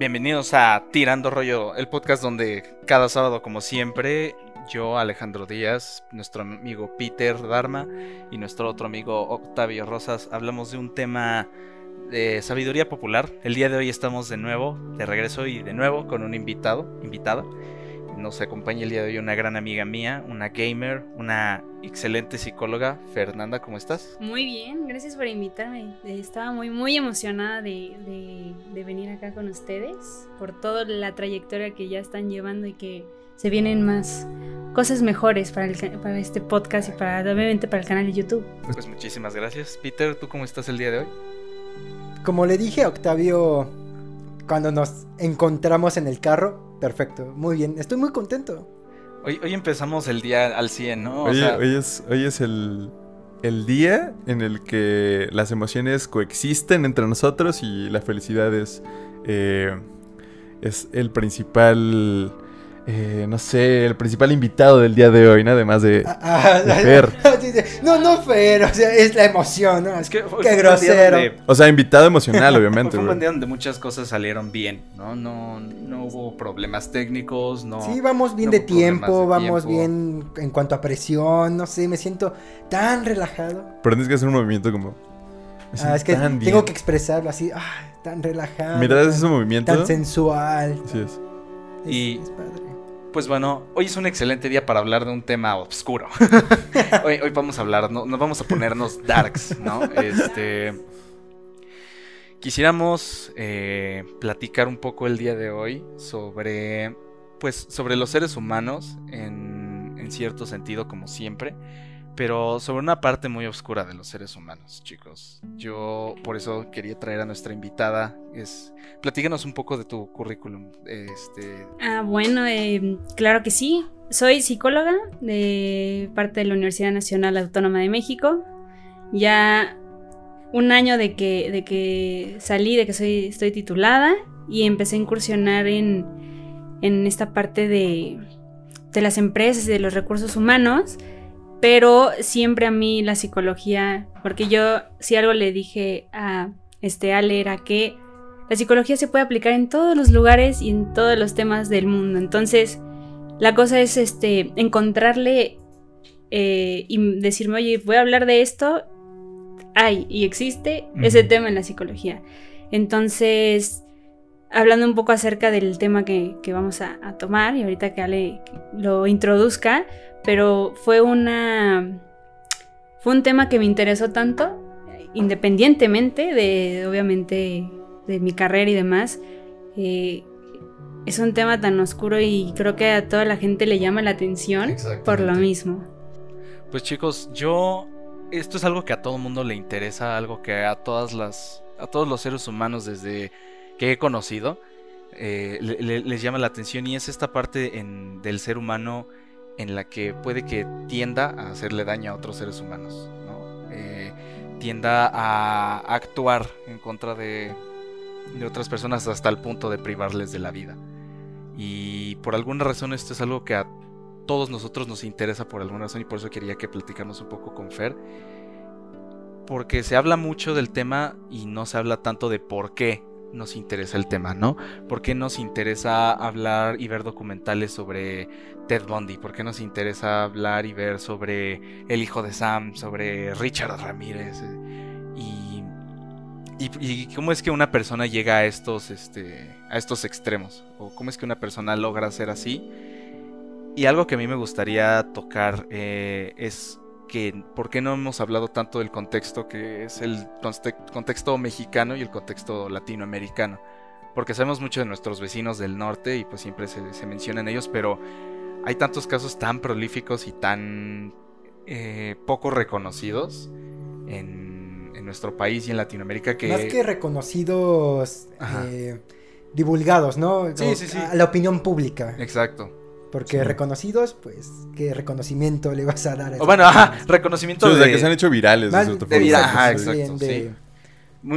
Bienvenidos a Tirando Rollo, el podcast donde cada sábado, como siempre, yo, Alejandro Díaz, nuestro amigo Peter Dharma y nuestro otro amigo Octavio Rosas hablamos de un tema de sabiduría popular. El día de hoy estamos de nuevo, de regreso y de nuevo con un invitado, invitada. Nos acompaña el día de hoy una gran amiga mía, una gamer, una excelente psicóloga. Fernanda, ¿cómo estás? Muy bien, gracias por invitarme. Estaba muy, muy emocionada de, de, venir acá con ustedes por toda la trayectoria que ya están llevando y que se vienen más cosas mejores para, el, para este podcast y para, obviamente para el canal de YouTube. Pues muchísimas gracias. Peter, ¿tú cómo estás el día de hoy? Como le dije a Octavio cuando nos encontramos en el carro, Perfecto, muy bien, estoy muy contento. Hoy, hoy empezamos el día al 100, ¿no? hoy, es, hoy es el, el día en el que las emociones coexisten entre nosotros y la felicidad es, eh, es el principal eh, no sé, el principal invitado del día de hoy, ¿no? Además de, ah, ah, Fer. No, no Fer, o sea, es la emoción, ¿no? Es que Qué grosero. O sea, invitado emocional, obviamente. fue un día donde muchas cosas salieron bien, ¿no? No, no hubo problemas técnicos, no. Sí, vamos bien de tiempo, vamos bien en cuanto a presión, no sé, me siento tan relajado. Pero tienes que hacer un movimiento como. Ah, es que tengo que expresarlo así, ah, tan relajado. Mira ese movimiento. Tan sensual. Sí es. y es padre. Pues bueno, hoy es un excelente día para hablar de un tema oscuro. hoy, vamos a hablar, no, vamos a ponernos darks, ¿no? Este. Quisiéramos eh, platicar un poco el día de hoy sobre. Pues sobre los seres humanos en, en cierto sentido, como siempre pero sobre una parte muy oscura de los seres humanos, chicos. Yo por eso quería traer a nuestra invitada. Es, platícanos un poco de tu currículum. Este... Ah, bueno, eh, claro que sí. Soy psicóloga de parte de la Universidad Nacional Autónoma de México. Ya un año de que, de que salí, de que soy, estoy titulada y empecé a incursionar en, en esta parte de, de las empresas y de los recursos humanos pero siempre a mí la psicología, porque yo si algo le dije a este Ale era que la psicología se puede aplicar en todos los lugares y en todos los temas del mundo. Entonces, la cosa es este encontrarle eh, y decirme, oye, voy a hablar de esto. Hay y existe ese tema en la psicología. Entonces, hablando un poco acerca del tema que, vamos a, a, tomar y ahorita que Ale lo introduzca, pero fue una... Fue un tema que me interesó tanto, independientemente de, obviamente, de mi carrera y demás. Eh, es un tema tan oscuro y creo que a toda la gente le llama la atención por lo mismo. Pues chicos, yo esto es algo que a todo mundo le interesa, algo que a todas las a todos los seres humanos desde que he conocido eh, les llama la atención y es esta parte del ser humano en la que puede que tienda a hacerle daño a otros seres humanos, eh, tienda a actuar en contra de, otras personas hasta el punto de privarles de la vida. Y por alguna razón esto es algo que a todos nosotros nos interesa por alguna razón y por eso quería que platicáramos un poco con Fer. Porque se habla mucho del tema y no se habla tanto de por qué nos interesa el tema, ¿no? ¿Por qué nos interesa hablar y ver documentales sobre Ted Bundy? ¿Por qué nos interesa hablar y ver sobre el hijo de Sam, sobre Richard Ramírez? Y, y, cómo es que una persona llega a estos, este, a estos extremos? ¿O cómo es que una persona logra ser así? Y algo que a mí me gustaría tocar eh, es que por qué no hemos hablado tanto del contexto que es el contexto mexicano y el contexto latinoamericano. Porque sabemos mucho de nuestros vecinos del norte y pues siempre se, mencionan ellos, pero hay tantos casos tan prolíficos y tan eh, poco reconocidos en, en, nuestro país y en Latinoamérica que... Más que reconocidos, eh, divulgados, ¿no? Sí, sí, sí. A la opinión pública. Exacto. Porque reconocidos, pues, ¿qué reconocimiento le vas a dar? A bueno, ajá, reconocimiento de... que se han hecho virales. de, ajá, exacto, sí.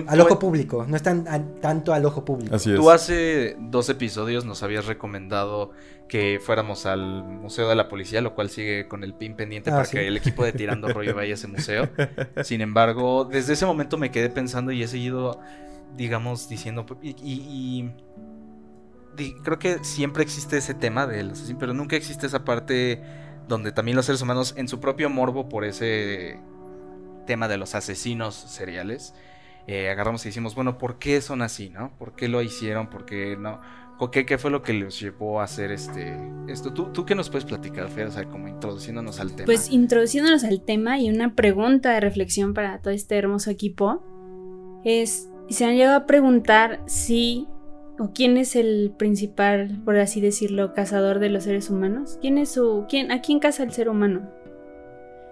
al ojo público, no están tanto al ojo público. Así es. Tú hace dos episodios nos habías recomendado que fuéramos al Museo de la Policía, lo cual sigue con el pin pendiente ah, para que el equipo de Tirando Rollo vaya a ese museo. Sin embargo, desde ese momento me quedé pensando y he seguido, digamos, diciendo... y creo que siempre existe ese tema del asesino, pero nunca existe esa parte donde también los seres humanos, en su propio morbo por ese tema de los asesinos seriales, eh, agarramos y decimos, bueno, ¿por qué son así, no? ¿Por qué lo hicieron? ¿Por qué no? ¿O ¿Qué, qué fue lo que los llevó a hacer este esto? ¿Tú, tú qué nos puedes platicar, Fer? O sea, como introduciéndonos al tema. Pues introduciéndonos al tema y una pregunta de reflexión para todo este hermoso equipo es, ¿se han llegado a preguntar si o quién es el principal, por así decirlo, cazador de los seres humanos? ¿Quién es su, quién, a quién caza el ser humano?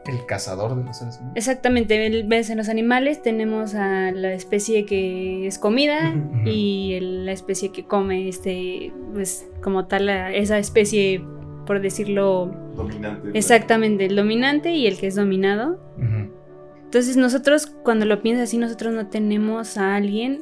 el cazador de los seres humanos. Exactamente, el- ves en los animales tenemos a la especie que es comida y el- la especie que come, este, pues como tal, la- esa especie, por decirlo Dominante. exactamente, el dominante y el que es dominado. Entonces nosotros, cuando lo piensas así, nosotros no tenemos a alguien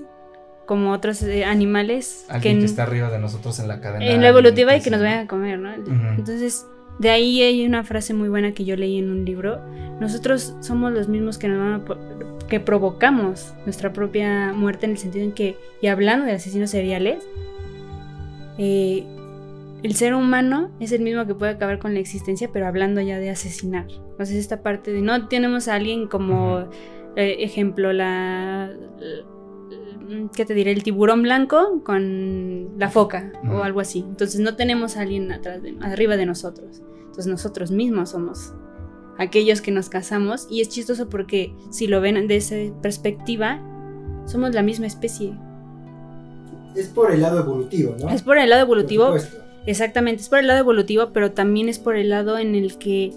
como otros eh, animales Alguien en- que está arriba de nosotros en la cadena. en la evolutiva y que nos vayan a comer, ¿no? Entonces, de ahí hay una frase muy buena que yo leí en un libro. Nosotros somos los mismos que nos van a que provocamos nuestra propia muerte en el sentido en que, y hablando de asesinos seriales, eh, el ser humano es el mismo que puede acabar con la existencia, pero hablando ya de asesinar. Entonces, esta parte de no tenemos a alguien como eh, ejemplo, la, la- ¿Qué te diré? El tiburón blanco con la foca o algo así. Entonces no tenemos a alguien atrás de, arriba de nosotros. Entonces nosotros mismos somos aquellos que nos casamos. Y es chistoso porque si lo ven de esa perspectiva, somos la misma especie. Es por el lado evolutivo, ¿no? Es por el lado evolutivo, Por supuesto. Exactamente, es por el lado evolutivo, pero también es por el lado en el que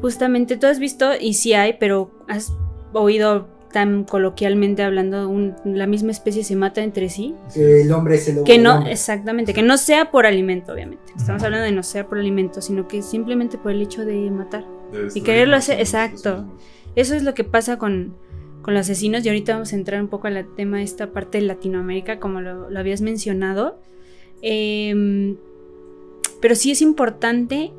justamente tú has visto, y sí hay, pero has oído tan coloquialmente hablando, un- la misma especie se mata entre sí. Que el hombre es el lobo Que no, hombre. exactamente, que no sea por alimento, obviamente. Estamos hablando de no sea por alimento, sino que simplemente por el hecho de matar. De destruirnos quererlo hacer- exacto. Eso es lo que pasa con, con los asesinos y ahorita vamos a entrar un poco al tema de esta parte de Latinoamérica, como lo, lo habías mencionado. Em, pero sí es importante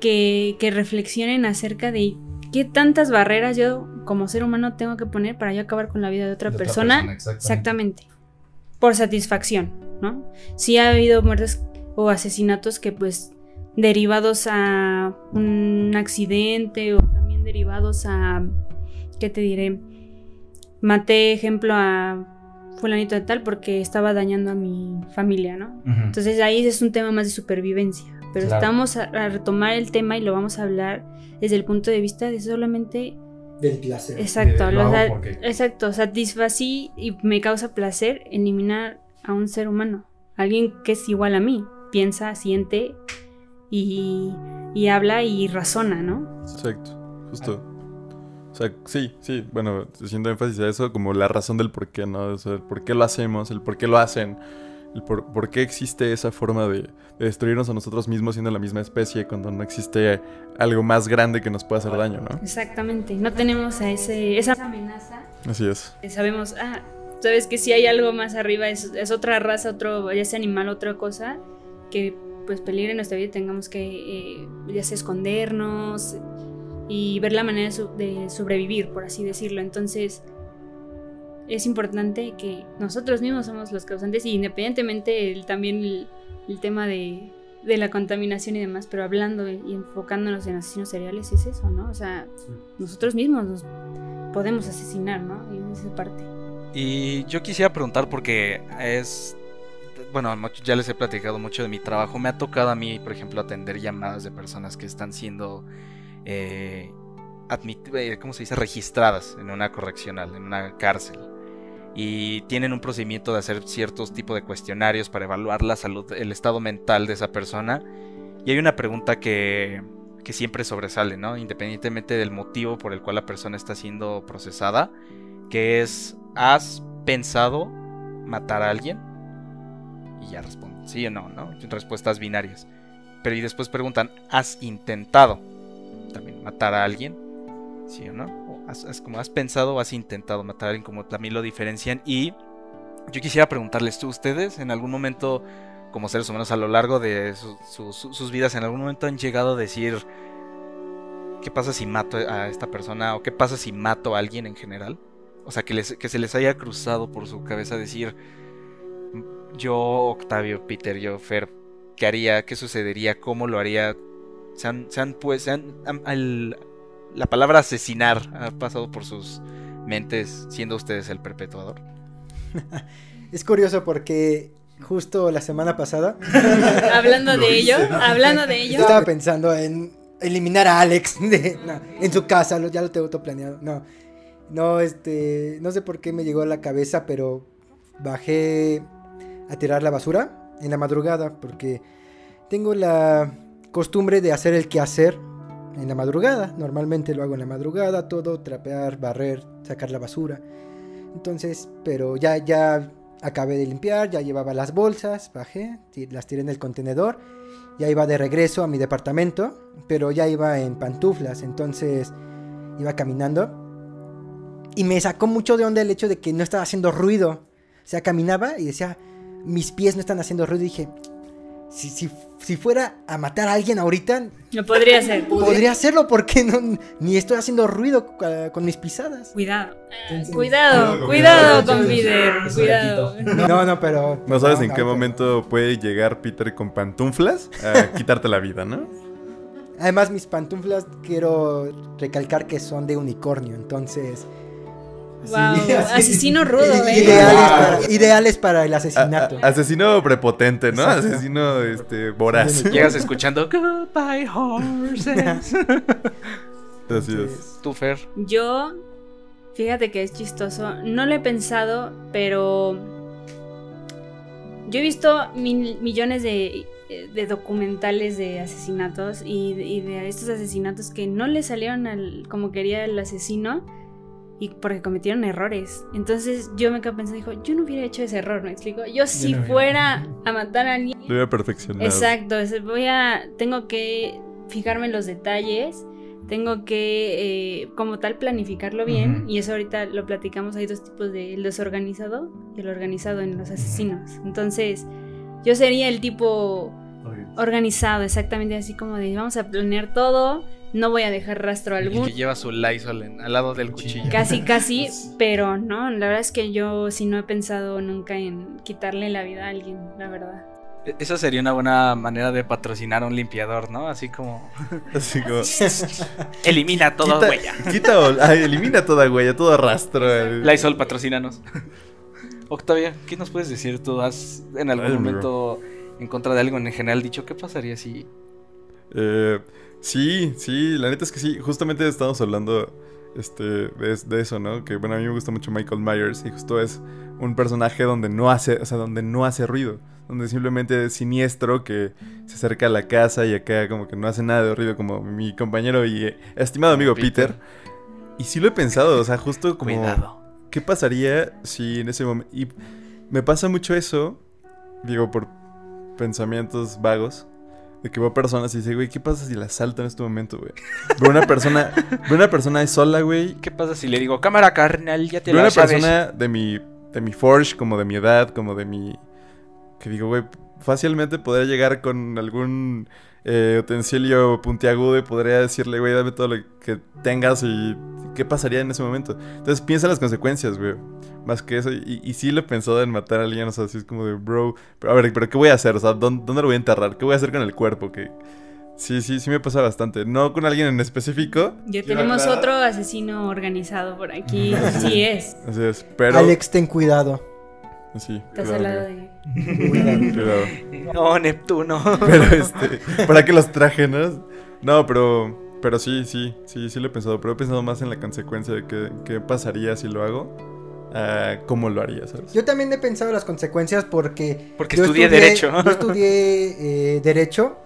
que, que reflexionen acerca de qué tantas barreras yo como ser humano tengo que poner para yo acabar con la vida de otra, De otra persona. persona, exactamente. Por satisfacción, ¿no? Sí ha habido muertes o asesinatos que pues derivados a un accidente o también derivados a, ¿qué te diré? Maté, ejemplo, a fulanito de tal porque estaba dañando a mi familia, ¿no? Entonces ahí es un tema más de supervivencia. Pero Claro. estamos a, a retomar el tema y lo vamos a hablar desde el punto de vista de solamente Del placer. Exacto, De- lo lo hago porque- exacto, satisfací y me causa placer eliminar a un ser humano, alguien que es igual a mí, piensa, siente y, y habla y razona, ¿no? Exacto, justo. O sea, sí, sí, bueno, haciendo énfasis a eso, como la razón del por qué, ¿no? O sea, el por qué lo hacemos, el por qué lo hacen, el por, por qué existe esa forma de, de destruirnos a nosotros mismos siendo la misma especie cuando no existe algo más grande que nos pueda hacer daño, ¿no? Exactamente, no tenemos a ese, esa amenaza, Así es. sabemos, ah, sabes que si hay algo más arriba, es, es otra raza, otro, ya sea animal, otra cosa, que pues peligre en nuestra vida y tengamos que eh, ya sea escondernos y ver la manera de, de sobrevivir, por así decirlo. Entonces, es importante que nosotros mismos somos los causantes y independientemente el- también el, el tema de, de la contaminación y demás, pero hablando y enfocándonos en asesinos seriales es eso, ¿no? O sea, nosotros mismos nos podemos asesinar, ¿no? Y esa parte. Y yo quisiera preguntar porque es... Bueno, ya les he platicado mucho de mi trabajo. Me ha tocado a mí, por ejemplo, atender llamadas de personas que están siendo... eh, eh, ¿Cómo se dice? Registradas en una correccional, en una cárcel. Y tienen un procedimiento de hacer ciertos tipos de cuestionarios para evaluar la salud, el estado mental de esa persona. Y hay una pregunta que, que siempre sobresale, ¿no? Independientemente del motivo por el cual la persona está siendo procesada, que es, ¿has pensado matar a alguien? Y ya responden, sí o no, ¿no? Respuestas binarias. Pero y después preguntan, ¿has intentado también matar a alguien? ¿Sí o no? Has, como has pensado o has intentado matar a alguien, como también lo diferencian. Y yo quisiera preguntarles, ¿tú ustedes en algún momento, como seres humanos a lo largo de su- su- su- sus vidas, en algún momento han llegado a decir, ¿qué pasa si mato a esta persona? ¿O qué pasa si mato a alguien en general? O sea, que, les- que se les haya cruzado por su cabeza decir, yo, Octavio, Peter, yo, Fer, ¿qué haría? ¿Qué sucedería? ¿Cómo lo haría? Se han, se han pues, se han- la palabra asesinar ha pasado por sus mentes siendo ustedes el perpetuador. Es curioso porque justo la semana pasada hablando de ello, hablando de yo ello. estaba pensando en eliminar a Alex de- no, en su casa, lo- ya lo tengo todo planeado. No, no, este, no sé por qué me llegó a la cabeza, pero bajé a tirar la basura en la madrugada porque tengo la costumbre de hacer el quehacer en la madrugada. Normalmente lo hago en la madrugada, todo, trapear, barrer, sacar la basura. Entonces, pero ya, ya acabé de limpiar, ya llevaba las bolsas, bajé, las tiré en el contenedor, ya iba de regreso a mi departamento, pero ya iba en pantuflas, entonces iba caminando y me sacó mucho de onda el hecho de que no estaba haciendo ruido. O sea, caminaba y decía, mis pies no están haciendo ruido. Dije, si, si, si fuera a matar a alguien ahorita, Lo podría ser. podría hacerlo porque no, ni estoy haciendo ruido uh, con mis pisadas. Cuidado. Cuidado, Cuidado, con Peter. Cuidado. No, no, pero... No sabes en qué momento puede llegar Peter con pantuflas a quitarte la vida, ¿no? Además, mis pantuflas quiero recalcar que son de unicornio, entonces... Wow, asesino rudo, eh. Ideales, Wow. para, ideales para el asesinato. a- asesino prepotente, ¿no? Exacto. Asesino este, voraz. Llegas escuchando Goodbye Horses. Así es. Tú, Fer. Yo, fíjate que es chistoso. No lo he pensado, pero yo he visto mil- millones de, de documentales de asesinatos y, de- y de estos asesinatos que no le salieron al, como quería el asesino y porque cometieron errores. Entonces yo me quedé pensando, dijo, yo no hubiera hecho ese error, ¿me explico? Yo si no hubiera. fuera a matar a alguien Lo había perfeccionado. Exacto, voy a, tengo que fijarme en los detalles, tengo que eh, como tal planificarlo bien Ujú. y eso ahorita lo platicamos, hay dos tipos de el desorganizado y el organizado en los asesinos. Entonces, yo sería el tipo organizado, exactamente así como de vamos a planear todo, no voy a dejar rastro algún. que lleva su Lysol en- al lado del cuchillo. Casi, casi, pero no, la verdad es que yo sí no he pensado nunca en quitarle la vida a alguien, la verdad. E- Esa sería una buena manera de patrocinar a un limpiador, ¿no? Así como Así como. elimina toda quita, huella. quita o- ay, elimina toda huella, todo rastro. Lysol, patrocínanos. Octavia, ¿qué nos puedes decir tú? ¿Has en algún Ay, momento en contra de algo en general dicho qué pasaría si Eh, sí, sí, la neta es que sí. Justamente estamos hablando este, de, de eso, ¿no? Que bueno, a mí me gusta mucho Michael Myers y justo es un personaje donde no hace, o sea, donde no hace ruido. Donde simplemente es siniestro que se acerca a la casa y acá como que no hace nada de ruido como mi compañero y eh, estimado amigo Peter. Peter. Y sí lo he pensado, o sea, justo como... cuidado? ¿Qué pasaría si en ese momento... Y me pasa mucho eso, digo, por pensamientos vagos, de que veo personas y dice, güey, ¿qué pasa si la salto en este momento, güey? Veo una persona, veo una persona sola, güey. ¿Qué pasa si le digo, cámara carnal, ya te Veo la una sabes"? persona de mi, de mi Forge, como de mi edad, como de mi... Que digo, güey, fácilmente podría llegar con algún eh, utensilio puntiagudo y podría decirle, güey, dame todo lo que tengas y qué pasaría en ese momento. Entonces piensa en las consecuencias, güey. Más que eso. Y, y sí lo he pensado en matar a alguien, o sea, así es como de, bro. Pero a ver, ¿pero qué voy a hacer? O sea, ¿dónde, dónde lo voy a enterrar? ¿Qué voy a hacer con el cuerpo? Que... Sí, sí, sí me pasa bastante. No con alguien en específico. Ya tenemos aclarar. otro asesino organizado por aquí. Sí es. Así es. Pero... Alex, ten cuidado. Sí, Estás cuidado, al lado de. Cuidado. Cuidado. No, Neptuno. Pero este, ¿para qué los traje, no? No, pero, pero sí, sí, sí, sí lo he pensado. Pero he pensado más en la consecuencia de que, qué pasaría si lo hago. a cómo lo haría, ¿sabes? Yo también he pensado las consecuencias porque... Porque yo estudié Derecho. Yo estudié eh, Derecho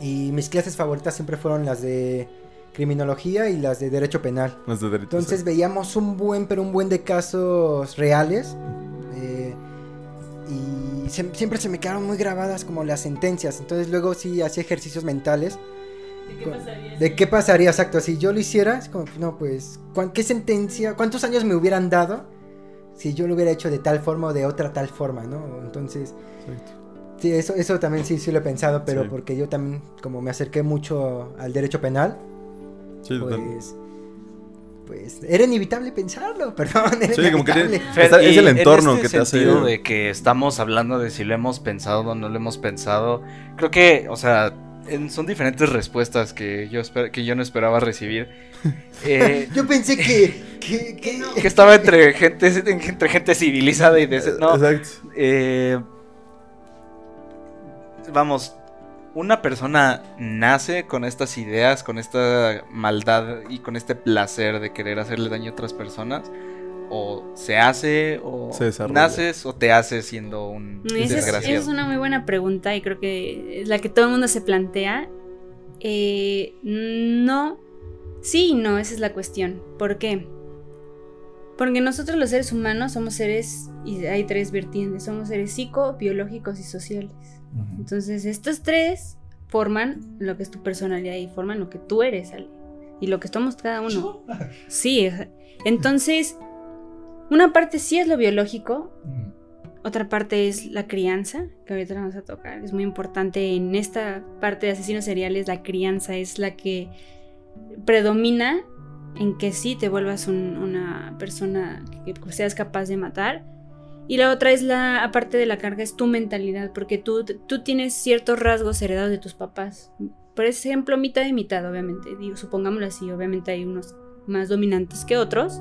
y mis clases favoritas siempre fueron las de Criminología y las de Derecho Penal. Más de derecho. Entonces veíamos un buen, pero un buen de casos reales. Se- siempre se me quedaron muy grabadas como las sentencias. Entonces luego sí hacía ejercicios mentales. ¿De qué pasaría exacto? Si yo lo hiciera, es como, no, pues, ¿cuán- ¿qué sentencia? ¿Cuántos años me hubieran dado si yo lo hubiera hecho de tal forma o de otra tal forma, ¿no? Entonces, Exacto. sí, eso, eso también sí, sí lo he pensado, pero Sí. porque yo también, como me acerqué mucho al derecho penal, Sí, pues pues era inevitable pensarlo, perdón. Era Sí, como que tiene- Está- es el entorno en este que te hace- sentido de que estamos hablando de si lo hemos pensado o no lo hemos pensado. Creo que, o sea, en- son diferentes respuestas que yo esper- que yo no esperaba recibir. Eh, Yo pensé que. que, que- que estaba entre gente entre gente civilizada y de no, Exacto. eh, vamos, una persona nace con estas ideas, con esta maldad y con este placer de querer hacerle daño a otras personas. O se hace, o Se naces, o te haces siendo un Esa es, esa desgraciado. es una muy buena pregunta y creo que es la que todo el mundo se plantea. Eh, no, sí y no, esa es la cuestión. ¿Por qué? Porque nosotros los seres humanos somos seres, y hay tres vertientes, somos seres psico, biológicos y sociales. Entonces estos tres forman lo que es tu personalidad y forman lo que tú eres, Ale, y lo que somos cada uno. Sí, entonces, una parte sí es lo biológico, otra parte es la crianza, que ahorita vamos a tocar. Es muy importante en esta parte de asesinos seriales, la crianza es la que predomina en que sí te vuelvas un- una persona que seas capaz de matar. Y la otra es la, aparte de la carga, es tu mentalidad, porque tú, tú tienes ciertos rasgos heredados de tus papás. Por ejemplo, mitad y mitad, obviamente. Digo, supongámoslo así, obviamente hay unos más dominantes que otros.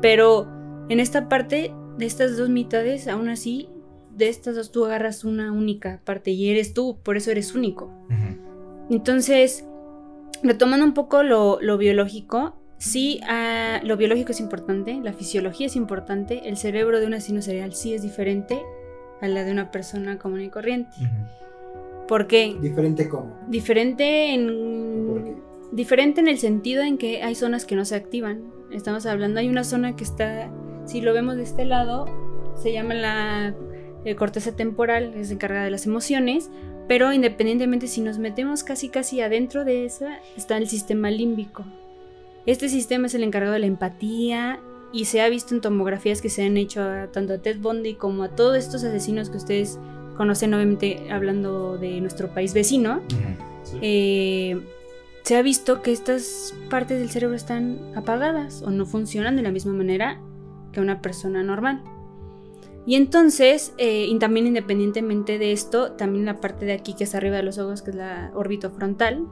Pero en esta parte, de estas dos mitades, aún así, de estas dos tú agarras una única parte y eres tú, por eso eres único. Entonces, retomando un poco lo, lo biológico, sí, ah, lo biológico es importante, la fisiología es importante, el cerebro de un asesino serial sí es diferente a la de una persona común y corriente. ¿Por qué? Diferente como. Diferente ¿Por en... qué? Diferente en el sentido en que hay zonas que no se activan. Estamos hablando, hay una zona que está, si lo vemos de este lado, se llama la eh, corteza temporal, es encargada de las emociones, pero independientemente si nos metemos casi casi adentro de esa, está el sistema límbico. Este sistema es el encargado de la empatía y se ha visto en tomografías que se han hecho a, tanto a Ted Bundy como a todos estos asesinos que ustedes conocen, obviamente hablando de nuestro país vecino. Eh, se ha visto que estas partes del cerebro están apagadas o no funcionan de la misma manera que una persona normal. Y entonces, eh, y también independientemente de esto, también la parte de aquí que está arriba de los ojos, que es la órbita frontal,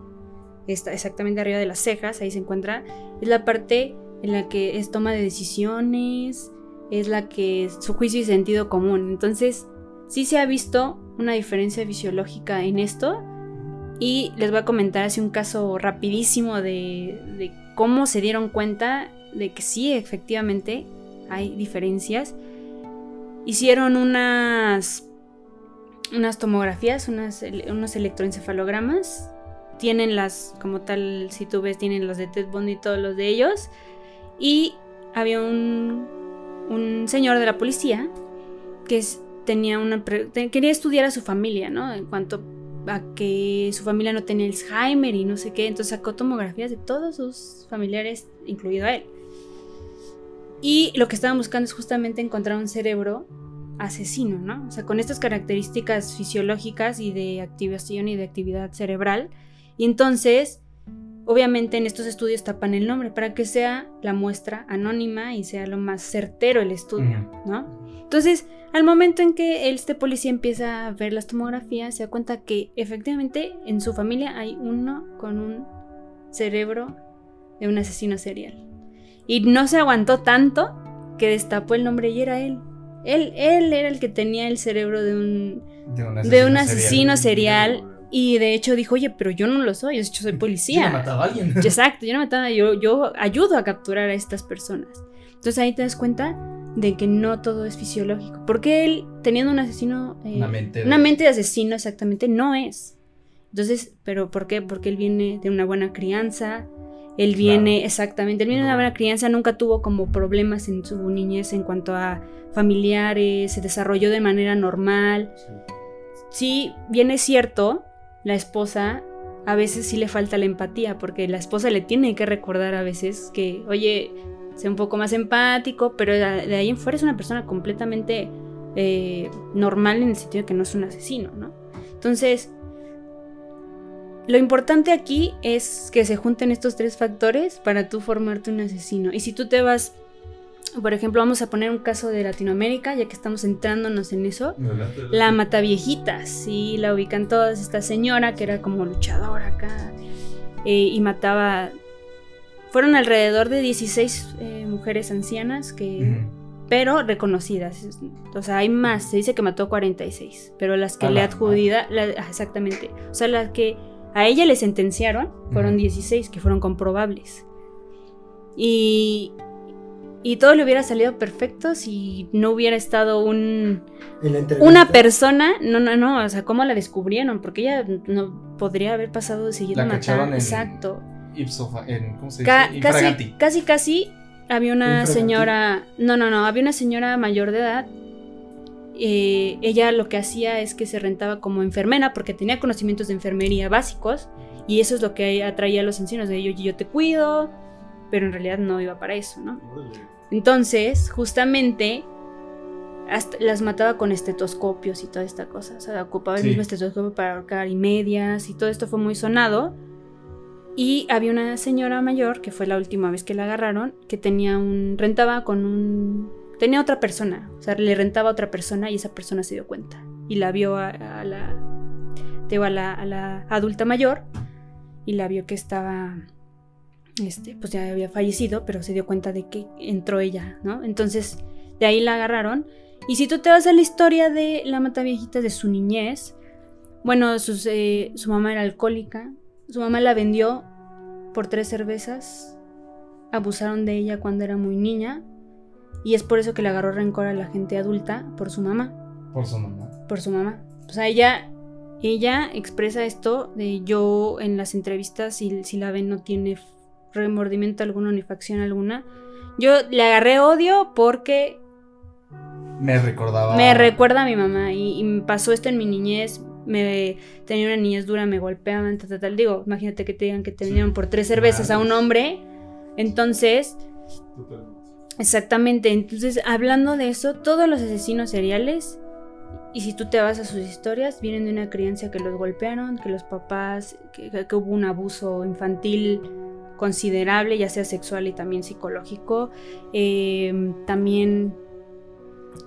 está exactamente arriba de las cejas, ahí se encuentra, es la parte en la que es toma de decisiones, es la que es su juicio y sentido común. Entonces, sí se ha visto una diferencia fisiológica en esto, y les voy a comentar así un caso rapidísimo de, cómo se dieron cuenta de que sí, efectivamente, hay diferencias. Hicieron unas, unas tomografías, unas, unos electroencefalogramas. Tienen las, como tal, si tú ves, tienen los de Ted Bundy y todos los de ellos. Y había un, un señor de la policía que tenía una quería estudiar a su familia, ¿no? En cuanto a que su familia no tenía Alzheimer y no sé qué, entonces sacó tomografías de todos sus familiares, incluido a él. Y lo que estaban buscando es justamente encontrar un cerebro asesino, ¿no? O sea, con estas características fisiológicas y de activación y de actividad cerebral. Y entonces, obviamente en estos estudios tapan el nombre para que sea la muestra anónima y sea lo más certero el estudio, ¿no? Entonces, al momento en que este policía empieza a ver las tomografías, se da cuenta que efectivamente en su familia hay uno con un cerebro de un asesino serial. Y no se aguantó tanto que destapó el nombre y era él. Él, él era el que tenía el cerebro de un, de un asesino serial. Y de hecho dijo, oye, pero yo no lo soy, yo soy policía. Yo no mataba a alguien. Exacto, yo no mataba, yo, yo ayudo a capturar a estas personas. Entonces ahí te das cuenta de que no todo es fisiológico. Porque él, teniendo un asesino, eh, Una mente de- una mente de asesino exactamente, no es. Entonces, ¿pero por qué? Porque él viene de una buena crianza, él viene, exactamente, él viene de una buena crianza, nunca tuvo como problemas en su niñez en cuanto a familiares, se desarrolló de manera normal. Sí, bien es cierto, la esposa a veces sí le falta la empatía, porque la esposa le tiene que recordar a veces que, oye, sea un poco más empático, pero de ahí en fuera es una persona completamente eh, normal en el sentido de que no es un asesino, ¿no? Entonces, lo importante aquí es que se junten estos tres factores para tú formarte un asesino. Y si tú te vas, por ejemplo, vamos a poner un caso de Latinoamérica, ya que estamos centrándonos en eso. La Mataviejitas, sí, la ubican todas, esta señora que era como luchadora acá eh, y mataba... Fueron alrededor de 16 eh, mujeres ancianas que... Pero reconocidas. O sea, hay más. Se dice que mató 46. Pero las que le la- ah, exactamente. O sea, las que a ella le sentenciaron fueron Ujú. 16, que fueron comprobables. Y... Y todo le hubiera salido perfecto si no hubiera estado un, una persona, no, no, no, o sea, ¿cómo la descubrieron? Porque ella no podría haber pasado seguido La matando. cacharon en- Exacto. En, ¿cómo se dice? Ca- casi, casi, casi había una Infraganti. señora, no, no, no, había una señora mayor de edad. eh, ella lo que hacía es que se rentaba como enfermera porque tenía conocimientos de enfermería básicos y eso es lo que atraía a los ancianos de ellos, yo te cuido, pero en realidad no iba para eso, ¿no? Entonces, justamente, hasta las mataba con estetoscopios y toda esta cosa. O sea, ocupaba el mismo estetoscopio para ahorcar y medias y todo esto fue muy sonado. Y había una señora mayor, que fue la última vez que la agarraron, que tenía un... rentaba con un... tenía otra persona. O sea, le rentaba a otra persona y esa persona se dio cuenta. Y la vio a, a la... a la, a la adulta mayor y la vio que estaba este, pues ya había fallecido, pero se dio cuenta de que entró ella, ¿no? Entonces, de ahí la agarraron. Y si tú te vas a la historia de la mataviejita de su niñez, bueno, sus, eh, su mamá era alcohólica, su mamá la vendió por tres cervezas, abusaron de ella cuando era muy niña, y es por eso que le agarró rencor a la gente adulta por su mamá Por su mamá. por su mamá. O sea, ella, ella expresa esto de yo en las entrevistas, si, si la ven, no tiene remordimiento alguno ni facción alguna. Yo le agarré odio porque Me recordaba. me recuerda a mi mamá y, y me pasó esto en mi niñez. Me tenía una niñez dura, me golpeaban, tal, tal, tal. Digo, imagínate que te digan que te vendieron por tres cervezas a un hombre. Entonces, Exactamente, entonces hablando de eso, todos los asesinos seriales, y si tú te vas a sus historias, vienen de una crianza que los golpearon, que los papás, que, que hubo un abuso infantil considerable, ya sea sexual y también psicológico. Eh, también,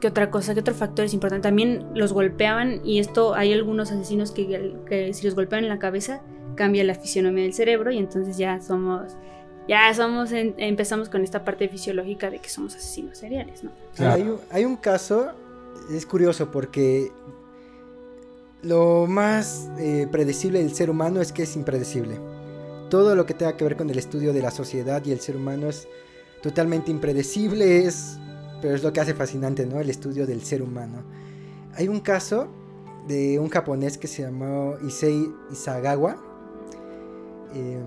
¿qué otra cosa? ¿Qué otro factor es importante? También los golpeaban, y esto hay algunos asesinos que, que si los golpean en la cabeza, cambia la fisionomía del cerebro, y entonces ya somos ya somos en- empezamos con esta parte fisiológica de que somos asesinos seriales, ¿no? Claro. Hay, un, hay un caso, es curioso porque lo más eh, predecible del ser humano es que es impredecible. Todo lo que tenga que ver con el estudio de la sociedad y el ser humano es totalmente impredecible, es, pero es lo que hace fascinante, ¿no? El estudio del ser humano. Hay un caso de un japonés que se llamó Issei Isagawa. Eh,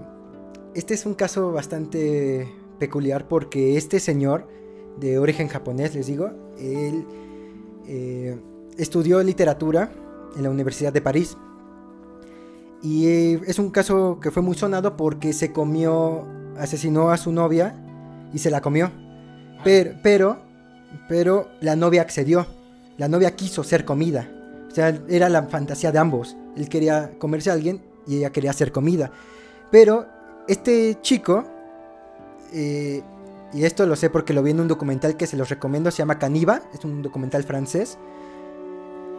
este es un caso bastante peculiar porque este señor de origen japonés, les digo, él eh, estudió literatura en la Universidad de París. Y eh, es un caso que fue muy sonado porque se comió, asesinó a su novia y se la comió. Pero, pero, pero la novia accedió. La novia quiso ser comida. O sea, era la fantasía de ambos. Él quería comerse a alguien y ella quería ser comida. Pero este chico, eh, y esto lo sé porque lo vi en un documental que se los recomiendo, se llama Caniba, es un documental francés.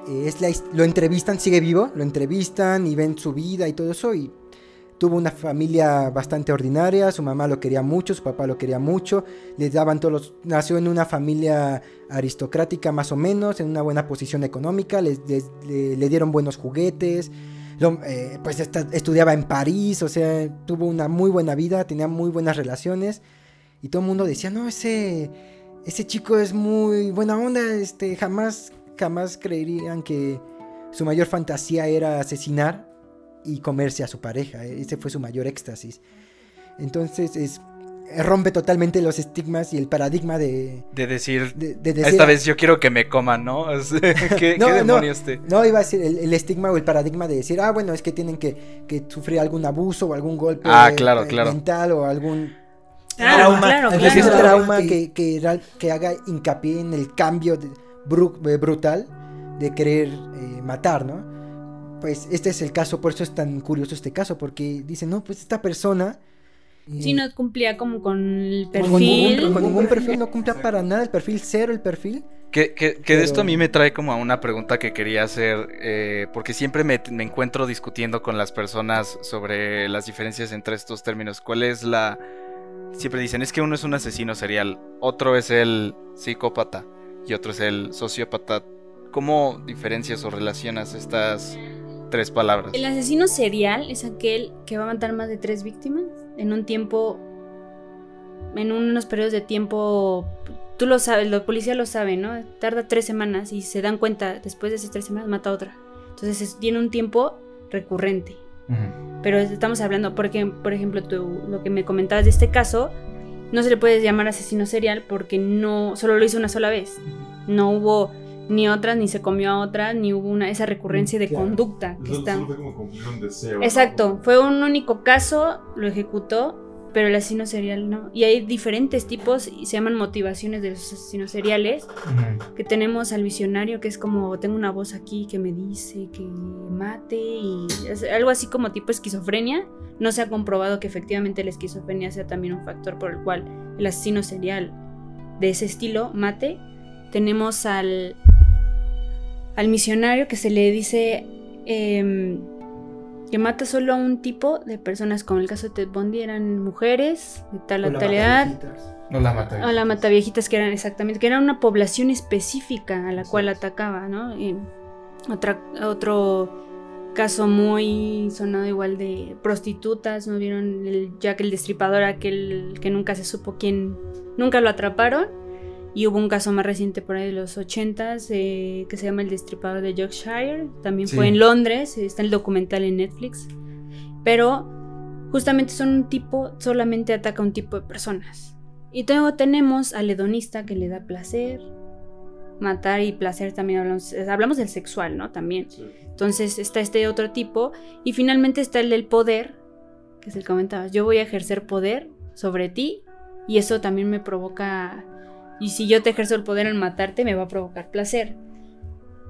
Es la lo entrevistan, sigue vivo, lo entrevistan y ven su vida y todo eso. Y tuvo una familia bastante ordinaria, su mamá lo quería mucho, su papá lo quería mucho, le daban todos nació en una familia aristocrática más o menos, en una buena posición económica, le, le dieron buenos juguetes, eh, pues estudiaba en París, o sea, tuvo una muy buena vida, tenía muy buenas relaciones y todo el mundo decía, no, ese, ese chico es muy buena onda, este, jamás, jamás creerían que su mayor fantasía era asesinar y comerse a su pareja, ese fue su mayor éxtasis. Entonces es, rompe totalmente los estigmas y el paradigma de, De decir, de, de decir... esta vez yo quiero que me coman, ¿no? ¿Qué, No, qué no. demonios te...? No, iba a decir el, el estigma o el paradigma de decir, ah, bueno, es que tienen que, que sufrir algún abuso o algún golpe Ah, claro, eh, claro. mental o algún Ah, trauma, claro, claro. trauma que, que, que haga hincapié en el cambio de- eh, brutal de querer eh, matar, ¿no? pues este es el caso, por eso es tan curioso este caso, porque dicen, no, pues esta persona... eh, Sí, no cumplía como con el con perfil. ningún, con ningún perfil, no cumplía para nada el perfil, cero el perfil. Que, que- que de esto a mí me trae como a una pregunta que quería hacer, eh, porque siempre me, me encuentro discutiendo con las personas sobre las diferencias entre estos términos. ¿Cuál es la...? Siempre dicen, es que uno es un asesino serial, otro es el psicópata y otro es el sociópata. ¿Cómo diferencias o relacionas estas tres palabras? El asesino serial es aquel que va a matar más de tres víctimas en un tiempo, en unos periodos de tiempo, tú lo sabes, la policía lo sabe, ¿no? Tarda tres semanas y se dan cuenta, después de esas tres semanas mata a otra. Entonces es- tiene un tiempo recurrente. Pero estamos hablando, porque, por ejemplo, tú, lo que me comentabas de este caso, no se le puede llamar asesino serial porque no, solo lo hizo una sola vez. No hubo ni otras, ni se comió a otras, ni hubo una, esa recurrencia de Claro. conducta que está. como cumplir un deseo. Exacto, fue un único caso, lo ejecutó, pero el asesino serial no. Y hay diferentes tipos y se llaman motivaciones de los asesinos seriales. Que tenemos al visionario que es como tengo una voz aquí que me dice que mate y es algo así como tipo esquizofrenia. No se ha comprobado que efectivamente la esquizofrenia sea también un factor por el cual el asesino serial de ese estilo mate. Tenemos al al misionario que se le dice em, que mata solo a un tipo de personas, como el caso de Ted Bundy, eran mujeres de tal a tal edad, No la mata. o la mataviejitas que eran exactamente, que era una población específica a la cual atacaba, ¿no? Y otra, otro caso muy sonado igual de prostitutas, ¿no vieron? El Jack el Destripador, aquel que nunca se supo quién, nunca lo atraparon. Y hubo un caso más reciente por ahí de los 80s eh, que se llama El Destripador de Yorkshire. También Sí. fue en Londres, está el documental en Netflix. Pero justamente son un tipo, solamente ataca a un tipo de personas. Y luego tenemos al hedonista que le da placer. Matar y placer también hablamos, eh, hablamos del sexual, ¿no? También. Entonces está este otro tipo. Y finalmente está el del poder, que es el que comentabas. Yo voy a ejercer poder sobre ti y eso también me provoca... Y si yo te ejerzo el poder en matarte, me va a provocar placer.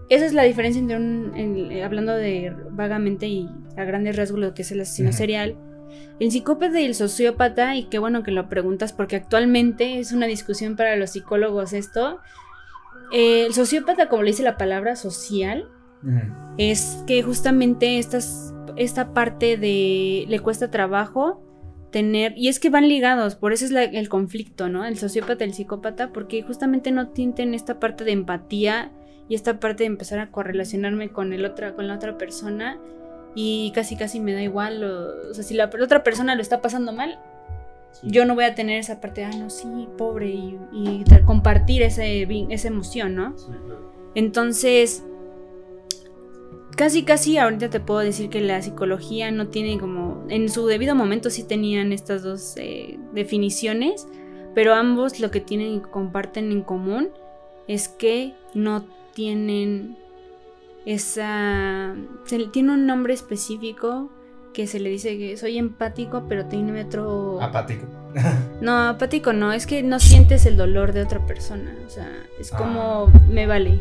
Esa es la diferencia entre un... en- eh, hablando de vagamente y a grandes rasgos lo que es el asesino serial. El psicópata y el sociópata, y qué bueno que lo preguntas porque actualmente es una discusión para los psicólogos esto. Eh, el sociópata, como le dice la palabra social, es que justamente estas, esta parte de le cuesta trabajo tener, y es que van ligados, por eso es la- el conflicto, ¿no? El sociópata y el psicópata, porque justamente no tienen esta parte de empatía y esta parte de empezar a correlacionarme con, el otra, con la otra persona y casi casi me da igual, o, o sea, si la, la otra persona lo está pasando mal, yo no voy a tener esa parte de, ah, no, sí, pobre, y, compartir ese, esa emoción, ¿no? Entonces, casi, casi ahorita te puedo decir que la psicología no tiene como, en su debido momento sí tenían estas dos eh, definiciones, pero ambos lo que tienen y comparten en común es que no tienen esa, se le- tiene un nombre específico que se le dice que soy empático, pero tiene otro... Apático. No, apático no, es que no sientes el dolor de otra persona. O sea, es como me vale.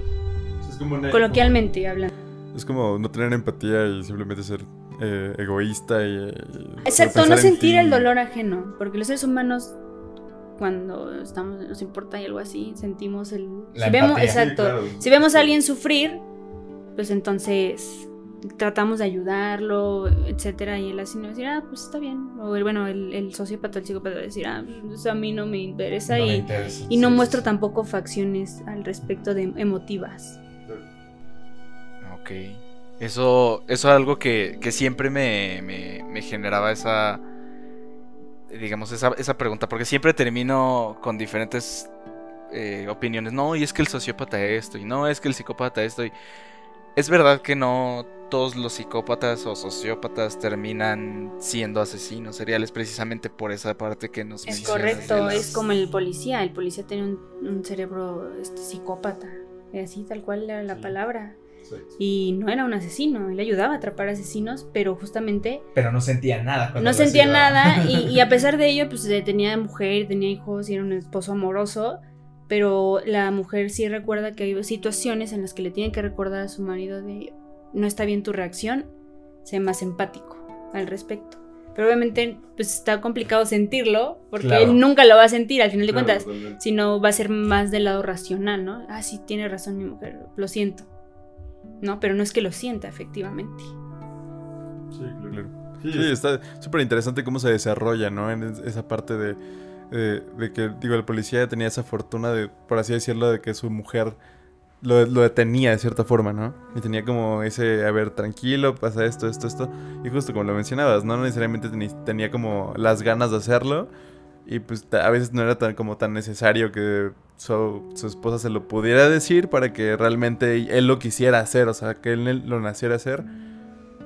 Es como una- Coloquialmente hablando. Es como no tener empatía y simplemente ser eh, egoísta y, y Exacto, no sentir ti. el dolor ajeno. Porque los seres humanos, cuando estamos, nos importa y algo así, sentimos el. La si vemos, exacto. Sí, claro. Si vemos a alguien sufrir, pues entonces tratamos de ayudarlo, etcétera, y él así no decir, ah, pues está bien. O el, bueno, el, el sociópata, el psicópata va a decir, ah, eso a mí no me interesa No me y, interesa. y no Sí, muestro sí. tampoco facciones al respecto de emotivas. Ok. Eso, eso es algo que, que siempre me, me- me generaba esa, digamos, esa, esa pregunta, porque siempre termino con diferentes eh, opiniones. No, y es que el sociópata esto, y no, es que el psicópata esto. Y es verdad que no todos los psicópatas o sociópatas terminan siendo asesinos seriales precisamente por esa parte que nos Es correcto, es como el policía. El policía tiene un, un cerebro este, psicópata. Así, tal cual la Sí. palabra. Y no era un asesino, él ayudaba a atrapar asesinos, pero justamente Pero no sentía nada. cuando no sentía nada y, y a pesar de ello, pues eh, tenía mujer, tenía hijos y era un esposo amoroso, pero la mujer sí recuerda que hay situaciones en las que le tiene que recordar a su marido de no está bien tu reacción, sé más empático al respecto. Pero obviamente, pues está complicado sentirlo, porque Claro. él nunca lo va a sentir al final de Claro, cuentas, sino va a ser más del lado racional, ¿no? Ah, sí, tiene razón mi mujer, lo siento. No, pero no es que lo sienta, efectivamente. Claro. Sí, está súper interesante cómo se desarrolla, ¿no? En es- esa parte de, de, de que, digo, el policía tenía esa fortuna de, por así decirlo, de que su mujer lo, lo detenía de cierta forma, ¿no? Y tenía como ese, a ver, tranquilo, pasa esto, esto, esto. Y justo como lo mencionabas, no necesariamente teni- tenía como las ganas de hacerlo. Y pues a veces no era tan como tan necesario que su, su esposa se lo pudiera decir para que realmente él lo quisiera hacer, o sea, que él lo naciera hacer.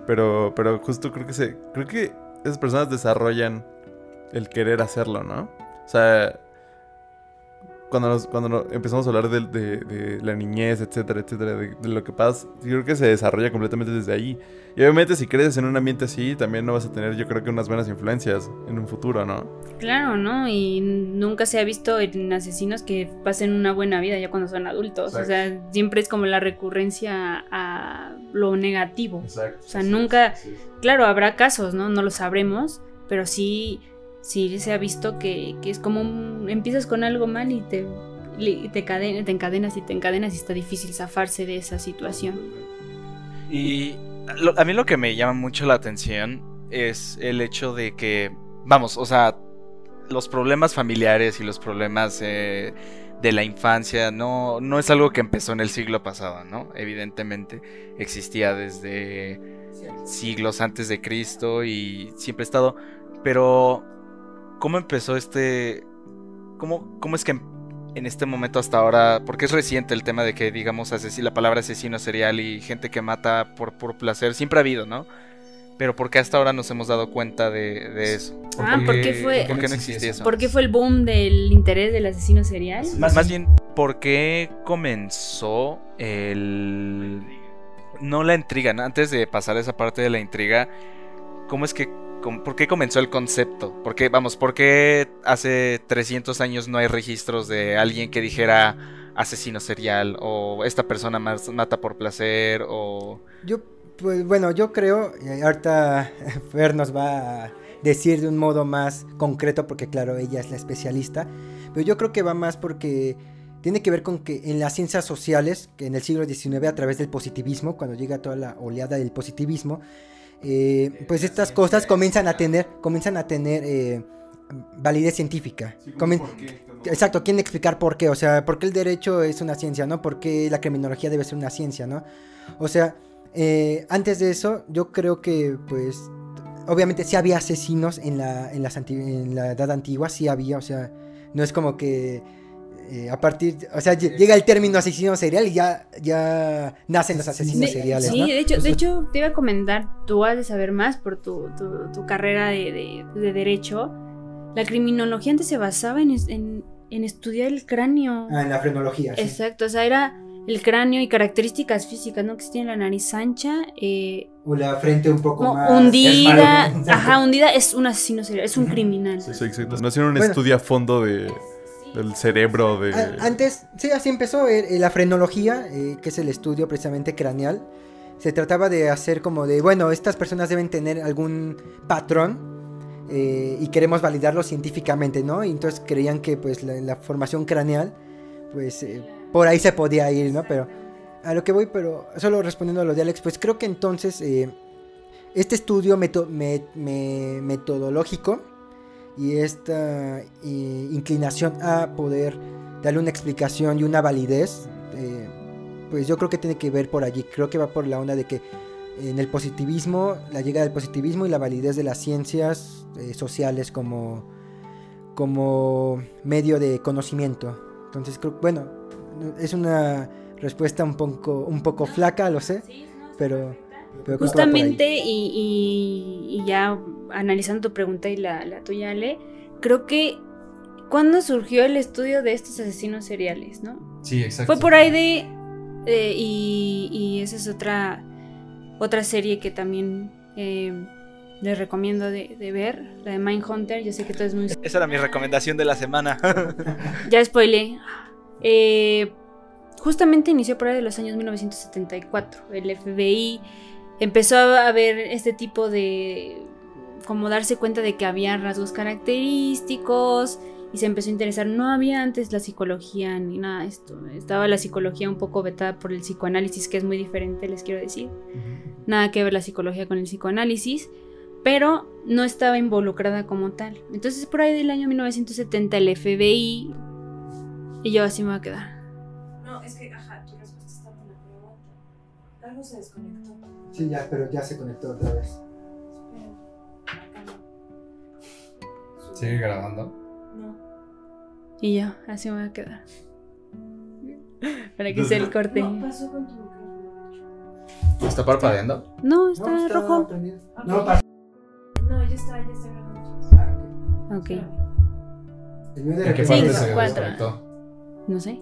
Pero, pero justo creo que se. Creo que esas personas desarrollan el querer hacerlo, ¿no? O sea. Cuando, nos- cuando empezamos a hablar de, de- de la niñez, etcétera, etcétera, de, de lo que pasa, yo creo que se desarrolla completamente desde ahí. Y obviamente si creces en un ambiente así, también no vas a tener, yo creo que unas buenas influencias en un futuro, ¿no? Claro, ¿no? Y nunca se ha visto en asesinos que pasen una buena vida ya cuando son adultos. O sea, siempre es como la recurrencia a lo negativo. Exacto. O sea, nunca, claro, habrá casos, ¿no? No lo sabremos, pero sí, sí se ha visto que, que es como un- empiezas con algo mal y te, te, cadena- te encadenas y te encadenas y está difícil zafarse de esa situación. Y a mí lo que me llama mucho la atención es el hecho de que, vamos, o sea, los problemas familiares y los problemas eh, de la infancia no, no es algo que empezó en el siglo pasado, ¿no? Evidentemente existía desde siglos antes de Cristo y siempre ha estado, pero ¿cómo empezó este... ¿Cómo, cómo es que en- este momento hasta ahora, porque es reciente el tema de que digamos la palabra asesino serial y gente que mata por, por placer, siempre ha habido, ¿no? Pero ¿por qué hasta ahora nos hemos dado cuenta de, de eso? Ah, ¿por qué fue- ¿Por qué no existía eso? ¿Por qué fue el boom del interés del asesino serial? Más, más bien, ¿por qué comenzó el... No la intriga, ¿no? antes de pasar a esa parte de la intriga, ¿cómo es que... ¿Por qué comenzó el concepto? ¿Por qué, vamos, por qué hace 300 años no hay registros de alguien que dijera asesino serial o esta persona mata por placer o... Yo, pues bueno, yo creo, y ahorita Fer nos va a decir de un modo más concreto, porque claro, ella es la especialista, pero yo creo que va más porque tiene que ver con que en las ciencias sociales, que en el siglo XIX a través del positivismo, cuando llega toda la oleada del positivismo, eh, pues estas cosas comienzan a tener, comienzan a tener eh, validez científica. Exacto, quieren explicar por qué, o sea, por qué el derecho es una ciencia, ¿no? Por qué la criminología debe ser una ciencia, ¿no? O sea, eh, antes de eso, yo creo que, pues, obviamente sí había asesinos en la, en, las en la edad antigua, sí había, o sea, no es como que eh, a partir, o sea, lle- llega el término asesino serial y ya, ya nacen los asesinos De- seriales, sí, ¿no? de hecho, de hecho te iba a comentar, tú has de saber más por tu, tu- tu carrera de, de- de derecho. La criminología antes se basaba en, en- en estudiar el cráneo. Ah, en la frenología, sí. Exacto, o sea, era el cráneo y características físicas, ¿no? Que tiene la nariz ancha, eh, O la frente un poco más... hundida, ajá, hundida es un asesino serial, es un criminal. Sí, exacto. No hicieron un Bueno. estudio a fondo de, del cerebro de... Antes, sí, así empezó eh, eh, la frenología, eh, que es el estudio precisamente craneal. Se trataba de hacer como de, bueno, estas personas deben tener algún patrón y queremos validarlo científicamente, ¿no? Y entonces creían que pues la, formación craneal, pues por ahí se podía ir, ¿no? Pero a lo que voy, pero solo respondiendo a lo de Alex, pues creo que entonces este estudio meto- me- me- metodológico y esta eh, inclinación a poder darle una explicación y una validez, eh, pues yo creo que tiene que ver por allí. Creo que va por la onda de que en el positivismo, la llegada del positivismo y la validez de las ciencias eh, sociales como, como medio de conocimiento. Entonces creo, bueno, es una respuesta un poco, un poco flaca, lo sé, pero... Justamente, y, y- y ya analizando tu pregunta y la, la tuya, Ale, creo que ¿cuándo surgió el estudio de estos asesinos seriales, no? Sí, exacto. Fue por ahí de... eh, y, y esa es otra, otra serie que también eh, les recomiendo de, de ver, la de Mindhunter. Yo sé que todo es muy... Esa era mi recomendación de la semana. Ya spoilé. Eh, justamente inició por ahí de los años 1974. El FBI empezó a ver este tipo de como darse cuenta de que había rasgos característicos y se empezó a interesar. No había antes la psicología ni nada de esto. Estaba la psicología un poco vetada por el psicoanálisis, que es muy diferente, les quiero decir. Nada que ver la psicología con el psicoanálisis, pero no estaba involucrada como tal. Entonces por ahí del año 1970 el FBI y yo así me voy a quedar. No, es que, ajá, tu respuesta está en la pregunta. Algo se desconectó. Sí, ya, pero ya se conectó otra vez. ¿Sigue grabando? No. Y yo así me voy a quedar. Para que sea el corte. No, pasó con tu micrófono. ¿Está parpadeando? No, está No, rojo. prendido. Ok. No, pa- No, ya está, ya está grabando. Ah, ok. Ok, El mío de ¿En qué parte Sí, se cuatro. desconectó? no sé.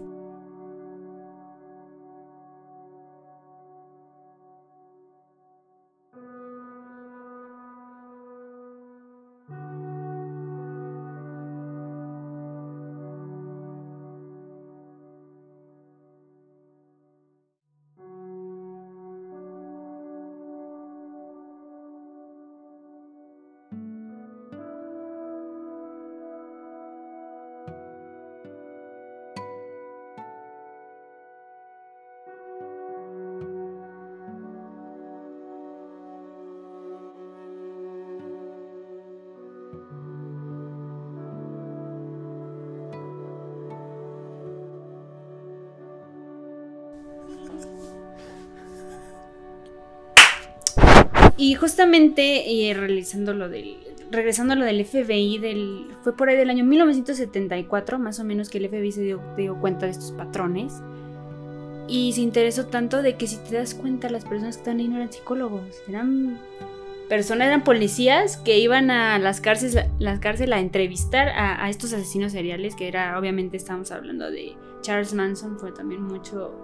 Y justamente eh, realizando lo del, regresando a lo del FBI, del, fue por ahí del año 1974, más o menos, que el FBI se dio, cuenta de estos patrones. Y se interesó tanto de que si te das cuenta, las personas que estaban ahí no eran psicólogos, eran personas, eran policías que iban a las cárceles, las cárceles a entrevistar a, a estos asesinos seriales, que era, obviamente estamos hablando de Charles Manson, fue también mucho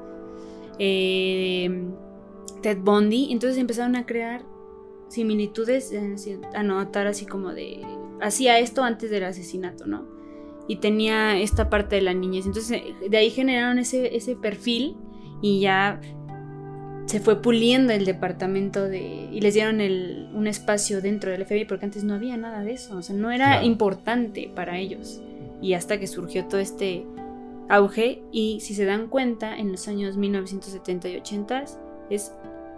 eh, Ted Bundy, entonces empezaron a crear similitudes, a notar así como de, hacía esto antes del asesinato, ¿no? Y tenía esta parte de la niñez, entonces de ahí generaron ese, ese perfil y ya se fue puliendo el departamento de y les dieron el, un espacio dentro del FBI porque antes no había nada de eso, o sea, no era Claro. importante para ellos. Y hasta que surgió todo este auge y si se dan cuenta en los años 1970 y 80 es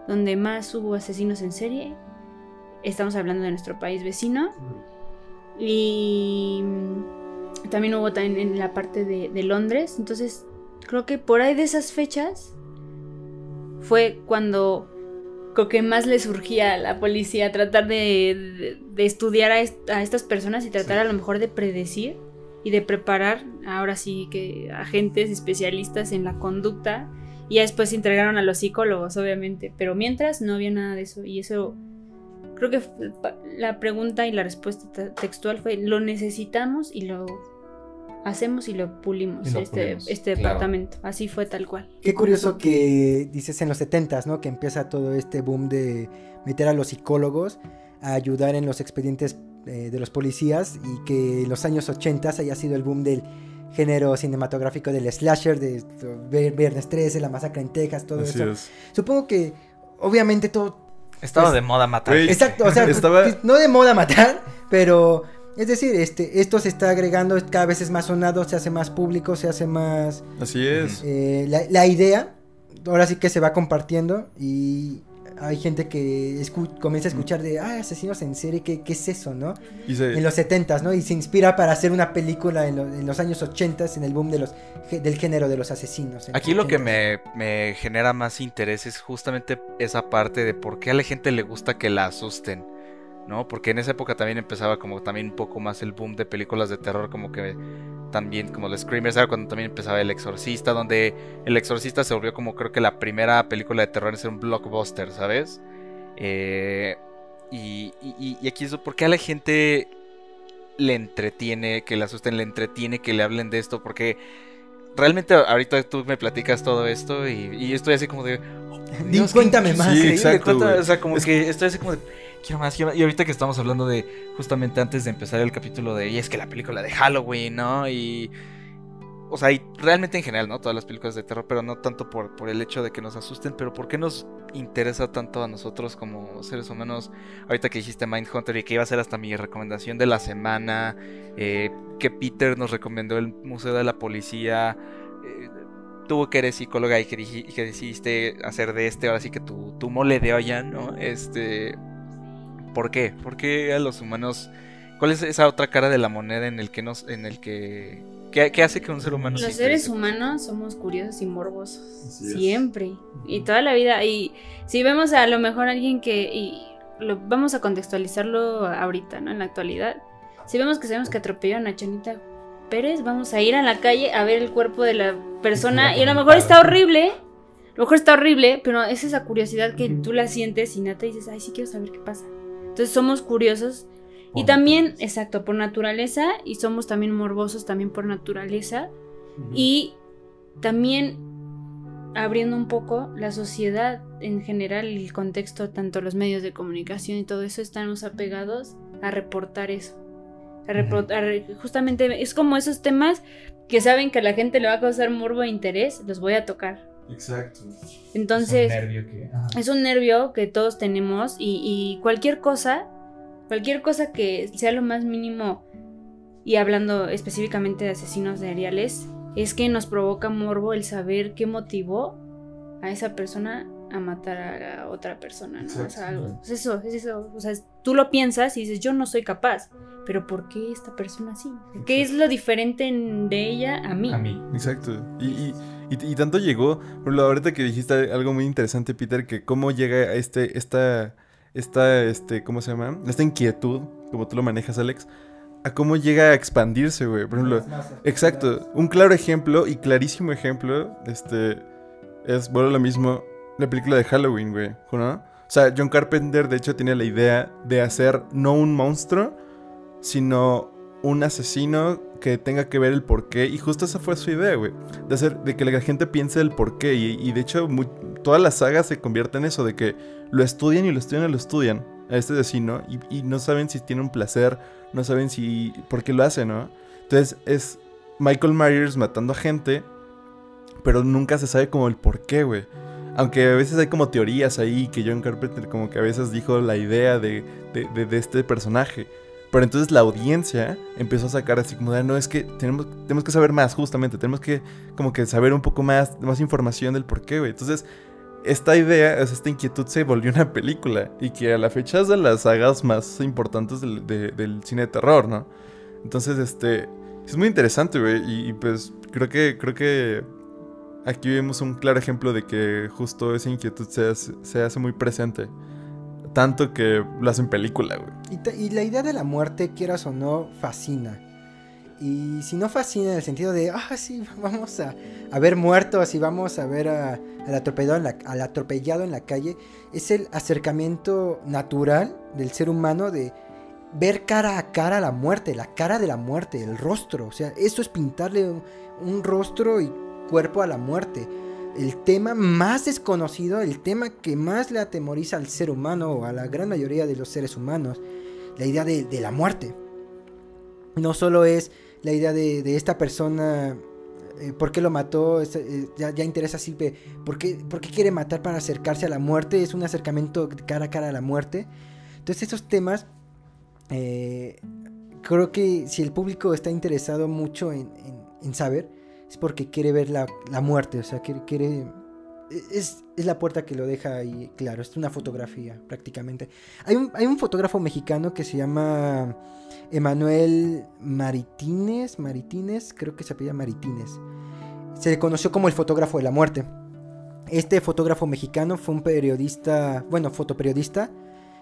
donde más hubo asesinos en serie. Estamos hablando de nuestro país vecino. Y mm, también hubo también en la parte de, de Londres. Entonces, creo que por ahí de esas fechas fue cuando creo que más le surgía a la policía tratar de, de- de estudiar a, est- a estas personas y tratar Sí. a lo mejor de predecir y de preparar ahora sí que agentes especialistas en la conducta y ya después se entregaron a los psicólogos obviamente pero mientras no había nada de eso y eso creo que la pregunta y la respuesta te- textual fue lo necesitamos y lo hacemos y lo pulimos Y lo este, pulimos, este claro. departamento así fue tal cual Qué curioso que dices en los 70s, ¿no? Que empieza todo este boom de meter a los psicólogos a ayudar en los expedientes eh, de los policías y que en los años 80 haya sido el boom del género cinematográfico del slasher, de Viernes 13, La Masacre en Texas, todo Así eso. es. Supongo que obviamente todo... Estaba Pues, de moda matar. Exacto, o sea, Estaba- no de moda matar, pero... Es decir, este, esto se está agregando, cada vez es más sonado, se hace más público, se hace más... Así es. Eh, la, la idea ahora sí que se va compartiendo y hay gente que escu- comienza a escuchar de, ah, asesinos en serie, ¿qué, qué es eso, no? Y se- En los 70s, ¿no? Y se inspira para hacer una película en, lo- en los años 80s, en el boom de los, del género de los asesinos. Aquí lo que 80s. me, me genera más interés es justamente esa parte de por qué a la gente le gusta que la asusten, ¿no? Porque en esa época también empezaba como también un poco más el boom de películas de terror, como que también como los Screamers, era cuando también empezaba El Exorcista, donde El Exorcista se volvió como creo que la primera película de terror en ser un blockbuster, ¿sabes? Eh, y, y- y aquí es por qué a la gente le entretiene, que le asusten, le entretiene, que le hablen de esto, porque realmente ahorita tú me platicas todo esto y, y estoy así como de... oh, Dios, cuéntame más. Sí, exacto, cuéntame, o sea, como que estoy así como de... Quiero más, quiero más. Y ahorita que estamos hablando de, justamente antes de empezar el capítulo de, y es que la película de Halloween, ¿no? Y... o sea, y realmente en general, ¿no? Todas las películas de terror, pero no tanto por, por el hecho de que nos asusten, pero ¿por qué nos interesa tanto a nosotros como seres humanos? Ahorita que dijiste Mindhunter y que iba a ser hasta mi recomendación de la semana, eh, que Peter nos recomendó el Museo de la Policía, eh, tú que eres psicóloga y que, y decidiste hacer de este ahora sí que tu, tu mole de olla, ¿no? Este, ¿por qué? ¿Por qué a los humanos... ¿Cuál es esa otra cara de la moneda en el que nos, en el que, qué, qué hace que un ser humano se Los seres humanos somos curiosos y morbosos. Así es. Siempre. Y toda la vida. Y si vemos a lo mejor a alguien que. Y lo, vamos a contextualizarlo ahorita, ¿no? En la actualidad. Si vemos que sabemos que atropellaron a Chanita Pérez, vamos a ir a la calle a ver el cuerpo de la persona. Y a lo mejor está horrible. A lo mejor está horrible, pero es esa curiosidad que tú la sientes y nata dices, ay, sí quiero saber qué pasa. Entonces somos curiosos. Y también, naturaleza. exacto, por naturaleza. Y somos también morbosos también por naturaleza. Y también abriendo un poco la sociedad en general, el contexto, tanto los medios de comunicación y todo eso, estamos apegados a reportar eso. A reportar, justamente es como esos temas que saben que a la gente le va a causar morbo e interés, los voy a tocar. Exacto. Entonces, Es un nervio que. ajá. es un nervio que todos tenemos y, y cualquier cosa, cualquier cosa que sea lo más mínimo, y hablando específicamente de asesinos seriales, es que nos provoca morbo el saber qué motivó a esa persona a matar a, otra persona, ¿no? O sea, algo- es eso, es eso. O sea, tú lo piensas y dices, yo no soy capaz, pero ¿por qué esta persona sí? ¿Qué es lo diferente en- de ella a mí? A mí. Exacto. Y, y, y- y tanto llegó, por ejemplo, ahorita que dijiste algo muy interesante, Peter, que cómo llega a este, esta, esta, este, ¿cómo se llama? Esta inquietud, como tú lo manejas, Alex, a cómo llega a expandirse, güey. Por ejemplo, exacto. Un claro ejemplo y clarísimo ejemplo, este, es, bueno, lo mismo, la película de Halloween, güey, ¿no? O sea, John Carpenter, de hecho, tenía la idea de hacer no un monstruo, sino un asesino que tenga que ver el porqué. Y justo esa fue su idea, güey. De hacer, de que la gente piense el porqué. Y, y de hecho, mu- toda la saga se convierte en eso, de que lo estudian y lo estudian y lo estudian a este asesino. Y, no saben si tiene un placer, no saben si. por qué lo hace, ¿no? Entonces es Michael Myers matando a gente. Pero nunca se sabe como el porqué, güey. Aunque a veces hay como teorías ahí que John Carpenter como que a veces dijo la idea de, de- de- de este personaje. Pero entonces la audiencia empezó a sacar así como de, no, es que tenemos, tenemos que saber más, justamente, tenemos que como que saber un poco más, más información del por qué, güey. Entonces, esta idea, esta inquietud se volvió una película y que a la fecha es de las sagas más importantes del, de- del cine de terror, ¿no? Entonces, este, es muy interesante, güey, y, y, pues creo que, creo que aquí vemos un claro ejemplo de que justo esa inquietud se hace, se hace muy presente. Tanto que lo hacen película, güey. Y, la idea de la muerte, quieras o no, fascina. Y si no fascina en el sentido de, ah, sí, vamos a, a ver muertos y vamos a ver a- al, atropellado en la, al atropellado en la calle, es el acercamiento natural del ser humano de ver cara a cara la muerte, la cara de la muerte, el rostro. O sea, eso es pintarle un rostro y cuerpo a la muerte. El tema más desconocido, el tema que más le atemoriza al ser humano o a la gran mayoría de los seres humanos, la idea de, la muerte. No solo es la idea de, esta persona, eh, por qué lo mató, es, eh, ya, interesa así, ¿por qué, por qué quiere matar para acercarse a la muerte, es un acercamiento cara a cara a la muerte. Entonces esos temas, eh, creo que si el público está interesado mucho en saber, es porque quiere ver la, la muerte, o sea, quiere... quiere es, es la puerta que lo deja ahí claro, es una fotografía prácticamente. Hay un, hay un fotógrafo mexicano que se llama Emanuel Maritines, Maritines, creo que se apellida Maritines. Se le conoció como el fotógrafo de la muerte. Este fotógrafo mexicano fue un periodista, bueno, fotoperiodista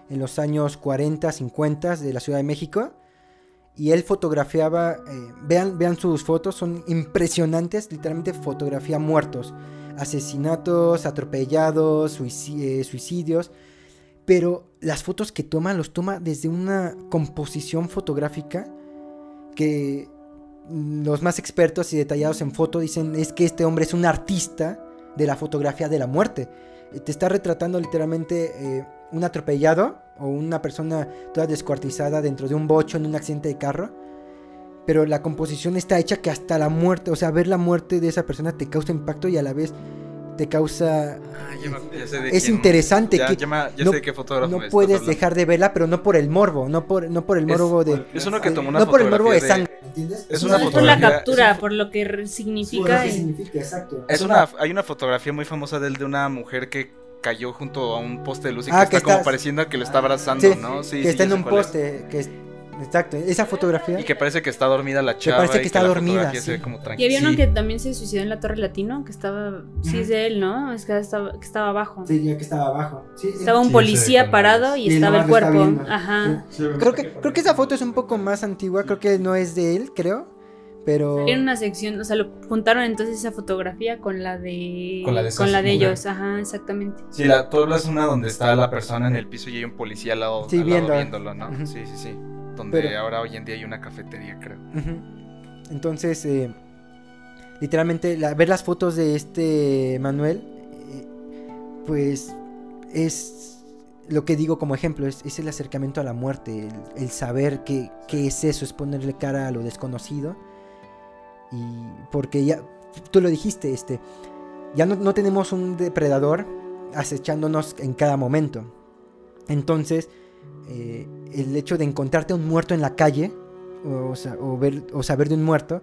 en los años 40, 50 de la Ciudad de México. Y él fotografiaba, eh, vean, vean sus fotos, son impresionantes, literalmente fotografía muertos, asesinatos, atropellados, eh, suicidios. Pero las fotos que toma, los toma desde una composición fotográfica que los más expertos y detallados en foto dicen es que este hombre es un artista de la fotografía de la muerte. Eh, Te está retratando literalmente eh, un atropellado o una persona toda descuartizada dentro de un bocho en un accidente de carro. pero la composición está hecha que hasta la muerte, o sea, ver la muerte de esa persona te causa impacto y a la vez te causa... Ah, ya me- ya sé de Es quién- interesante Ya, que ya me- ya no- sé de qué fotógrafo No me estás puedes hablando. dejar de verla, pero no por el morbo, no por, no por el Es- morbo de... Es uno que de- tomó una no por el morbo de sangre, ¿entiendes? es No, una es por la captura, es- por lo que re- Por lo significa. que y- significa, exacto. Es una, hay una fotografía muy famosa de él de una mujer que cayó junto a un poste de luz y Ah, que que está como pareciendo que lo está abrazando, Sí, ¿no? Sí, que sí, está en un cuál es. poste, que es... Exacto, esa fotografía... Y que parece que está dormida la chava. parece que y está la dormida, fotografía se sí. ve como Y había uno Sí. que también se suicidó en la Torre Latino, que estaba. Sí, es de él, ¿no? Es que estaba, que estaba abajo. Sí, ya que estaba abajo. Sí, Estaba un Sí, policía parado y Y estaba el cuerpo. Ajá. Creo que, creo que esa foto es un poco más antigua, creo que no es de él, creo. Pero... Era una sección, o sea, lo juntaron entonces esa fotografía con la de. Con la de con la de ellos, ajá, exactamente. Sí, la, tú hablas una donde está la persona en el piso y hay un policía al lado, Sí, al lado viendo. viéndolo, ¿no? Ujú. Sí, sí, sí. Donde Pero- ahora hoy en día hay una cafetería, creo. Entonces, eh, literalmente, la- ver las fotos de este Manuel, eh, pues es lo que digo como ejemplo, es, es el acercamiento a la muerte, el, el saber que, qué es eso, es ponerle cara a lo desconocido. Y porque ya, tú lo dijiste, este, ya no, no tenemos un depredador acechándonos en cada momento. Entonces, eh, el hecho de encontrarte un muerto en la calle, o, sa- o ver, o saber de un muerto,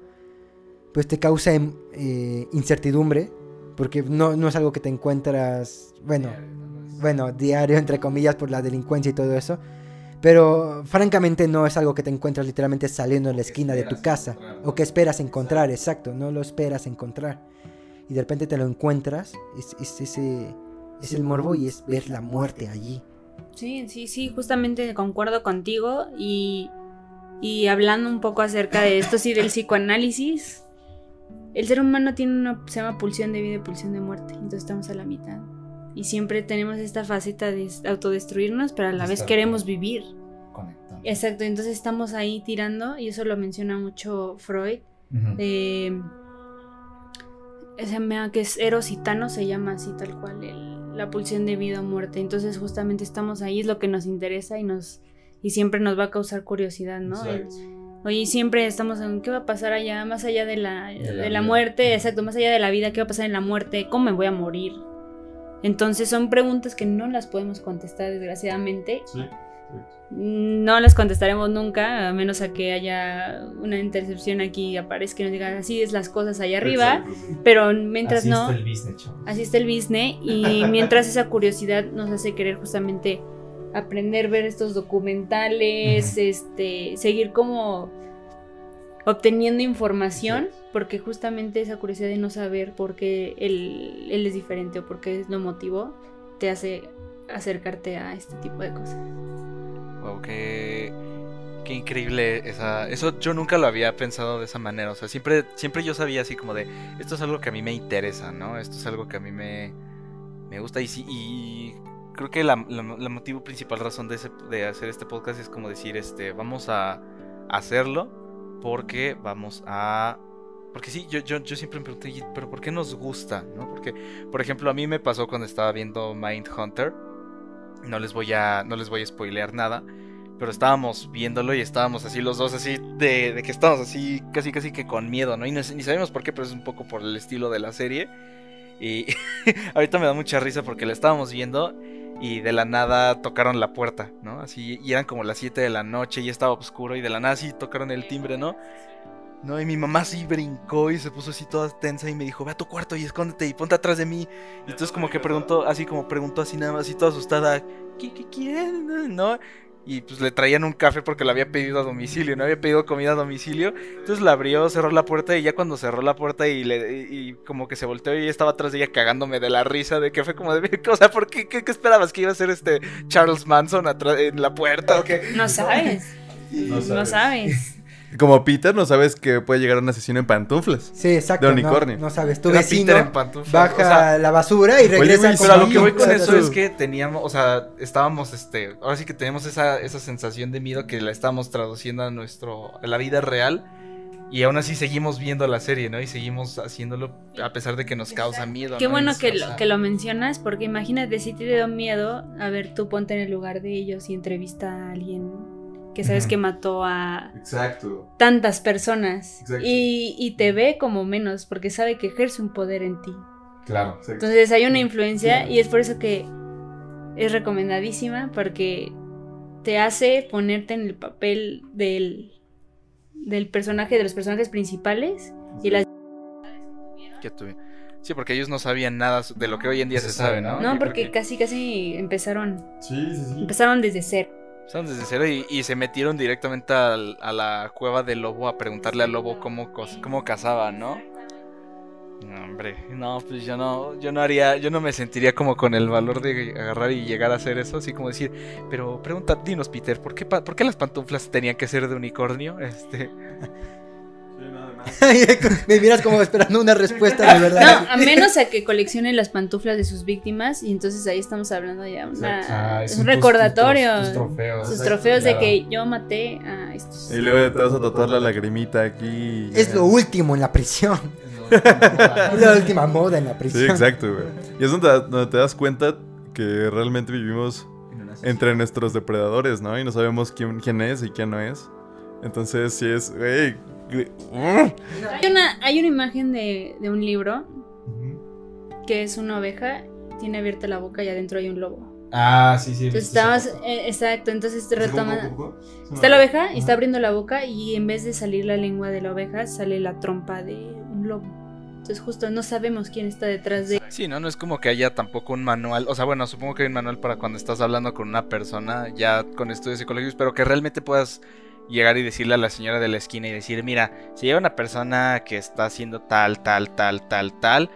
pues te causa em, eh, incertidumbre, porque no, no es algo que te encuentras, bueno, bueno, diario entre comillas por la delincuencia y todo eso, pero francamente no es algo que te encuentras literalmente saliendo en la esquina de tu casa, o que esperas encontrar, exacto, no lo esperas encontrar, y de repente te lo encuentras, es, es ese, es el morbo y es ver la muerte. allí. Sí, sí, sí, justamente concuerdo contigo y, y hablando un poco acerca de esto, sí, del psicoanálisis, el ser humano tiene una, se llama pulsión de vida y pulsión de muerte, entonces estamos a la mitad. Y siempre tenemos esta faceta de autodestruirnos, pero a la vez queremos vivir. Conectando. Exacto, entonces estamos ahí tirando, y eso lo menciona mucho Freud, Ujú. eh, se llama que es Eros y Thanos, se llama así tal cual, el- la pulsión de vida o muerte. Entonces justamente estamos ahí, es lo que nos interesa y nos y siempre nos va a causar curiosidad, ¿no? Exacto. Oye, siempre estamos en qué va a pasar allá, más allá de la, de la la, vida. muerte, exacto, más allá de la vida, qué va a pasar en la muerte, cómo me voy a morir. Entonces son preguntas que no las podemos contestar desgraciadamente Sí. No las contestaremos nunca, a menos a que haya una intercepción aquí y aparezca y nos diga así es las cosas allá arriba, Exacto. pero mientras Así no, está el business, chavos. así está el business y mientras esa curiosidad nos hace querer justamente aprender, ver estos documentales, este, seguir como obteniendo información, porque justamente esa curiosidad de no saber por qué él, él es diferente o por qué es lo motivo, te hace acercarte a este tipo de cosas. Wow, qué, qué increíble esa... Eso yo nunca lo había pensado de esa manera. O sea, siempre, siempre yo sabía así como de, esto es algo que a mí me interesa, ¿no? Esto es algo que a mí me, me gusta. Y, sí, y creo que la, motivo principal razón de, ese- de hacer este podcast es como decir, este, vamos a hacerlo porque vamos a... Porque sí, yo, yo, yo siempre me pregunté, "Y, pero ¿por qué nos gusta? ¿no? Porque, por ejemplo, a mí me pasó cuando estaba viendo Mindhunter. No les voy a, no les voy a spoilear nada. Pero estábamos viéndolo y estábamos así los dos, así de, de que estábamos así casi casi que con miedo, ¿no? Y no, ni sabemos por qué, pero es un poco por el estilo de la serie. Y ahorita me da mucha risa porque la estábamos viendo y de la nada tocaron la puerta, ¿no? Así, y eran como las 7 de la noche y estaba oscuro y de la nada así tocaron el timbre, ¿no? No, y mi mamá así brincó y se puso así toda tensa y me dijo, ve a tu cuarto y escóndete y ponte atrás de mí. Y entonces como que preguntó, así como preguntó así nada más, así toda asustada, ¿qué, qué quieren? ¿No? Y pues le traían un café porque lo había pedido a domicilio, no había pedido comida a domicilio. Entonces la abrió, cerró la puerta y ya cuando cerró la puerta y le y, como que se volteó y ella estaba atrás de ella cagándome de la risa de que fue como de, o sea, ¿por qué, qué, qué esperabas que iba a ser este Charles Manson atrás en la puerta o qué? No sabes, No no sabes. Como Peter, no sabes que puede llegar a una sesión en pantuflas. Sí, exacto. De no- unicornio. No, sabes, tu Era vecino Peter en pantuflas, baja o sea, la basura y regresa Luis, con Pero a lo que voy con eso es que teníamos, o sea, estábamos, este, ahora sí que tenemos esa, esa sensación de miedo que la estamos traduciendo a nuestro, a la vida real. Y aún así seguimos viendo la serie, ¿no? Y seguimos haciéndolo a pesar de que nos causa miedo. Qué ¿no? bueno que lo, que lo mencionas, porque imagínate si te dio miedo, a ver, tú ponte en el lugar de ellos y entrevista a alguien que sabes que mató a Exacto. tantas personas Exacto. y, y te ve como menos porque sabe que ejerce un poder en ti. Claro. Entonces hay una influencia y es por eso que es recomendadísima porque te hace ponerte en el papel del, del personaje, de los personajes principales y las... que tuve. Sí, porque ellos no sabían nada de lo que hoy en día se, Se sabe, ¿no? ¿no? Porque que casi casi empezaron, Sí, sí, sí. empezaron desde cero. Empezaron desde cero y, se metieron directamente a la cueva del lobo a preguntarle al lobo cómo, cómo cazaba, ¿no? No, hombre, no, pues yo no, yo no haría, yo no me sentiría como con el valor de agarrar y llegar a hacer eso, así como decir, pero pregunta, dinos Peter, ¿por qué, por qué las pantuflas tenían que ser de unicornio? Este, Me miras como esperando una respuesta de verdad. No, a menos a que coleccione las pantuflas de sus víctimas y entonces ahí estamos hablando ya una, Ah, es son un tus- recordatorio. tus- tus trofeos. sus trofeos de que yo maté a estos. Y luego te vas a tatuar la lagrimita aquí. Es lo último en la prisión. Es Es la última moda en la Sí, prisión. exacto, güey. Y es donde, donde te das cuenta que realmente vivimos entre nuestros depredadores, ¿no? Y no sabemos quién, quién es y quién no es. Entonces, sí es, güey. Hay una, hay una imagen de, de un libro que es una oveja, tiene abierta la boca y adentro hay un lobo. Ah, sí, sí. Entonces estabas, eh, exacto, entonces te ¿Es como retoma. Está la oveja y está abriendo la boca y en vez de salir la lengua de la oveja sale la trompa de un lobo. Entonces justo no sabemos quién está detrás de... Sí, ¿no? No es como que haya tampoco un manual. O sea, bueno, supongo que hay un manual para cuando estás hablando con una persona ya con estudios psicológicos, pero que realmente puedas llegar y decirle a la señora de la esquina y decir, mira, si llega una persona que está haciendo tal, tal, tal, tal, tal,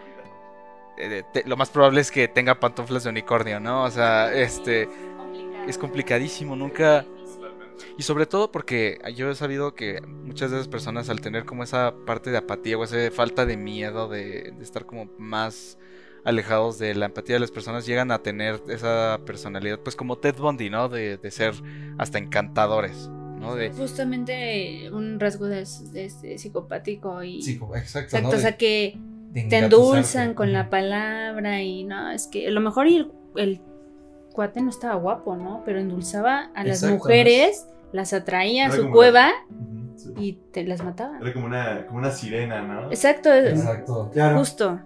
eh, lo más probable es que tenga pantuflas de unicornio, ¿no? O sea, este... Es complicadísimo, nunca... Y sobre todo porque yo he sabido que muchas de esas personas al tener como esa parte de apatía o esa falta de miedo de, de estar como más alejados de la empatía de las personas llegan a tener esa personalidad pues como Ted Bundy, ¿no? De, de ser hasta encantadores, ¿no? De, Justamente un rasgo de, de este psicopático y... Exacto. Exacto, ¿no? o sea De- que de te endulzan con la palabra y no, es que a lo mejor y el, el cuate no estaba guapo, ¿no? Pero endulzaba a las mujeres, las atraía a su cueva sí. y te las mataba. Era como una, como una sirena, ¿no? Exacto, Exacto. Claro. justo.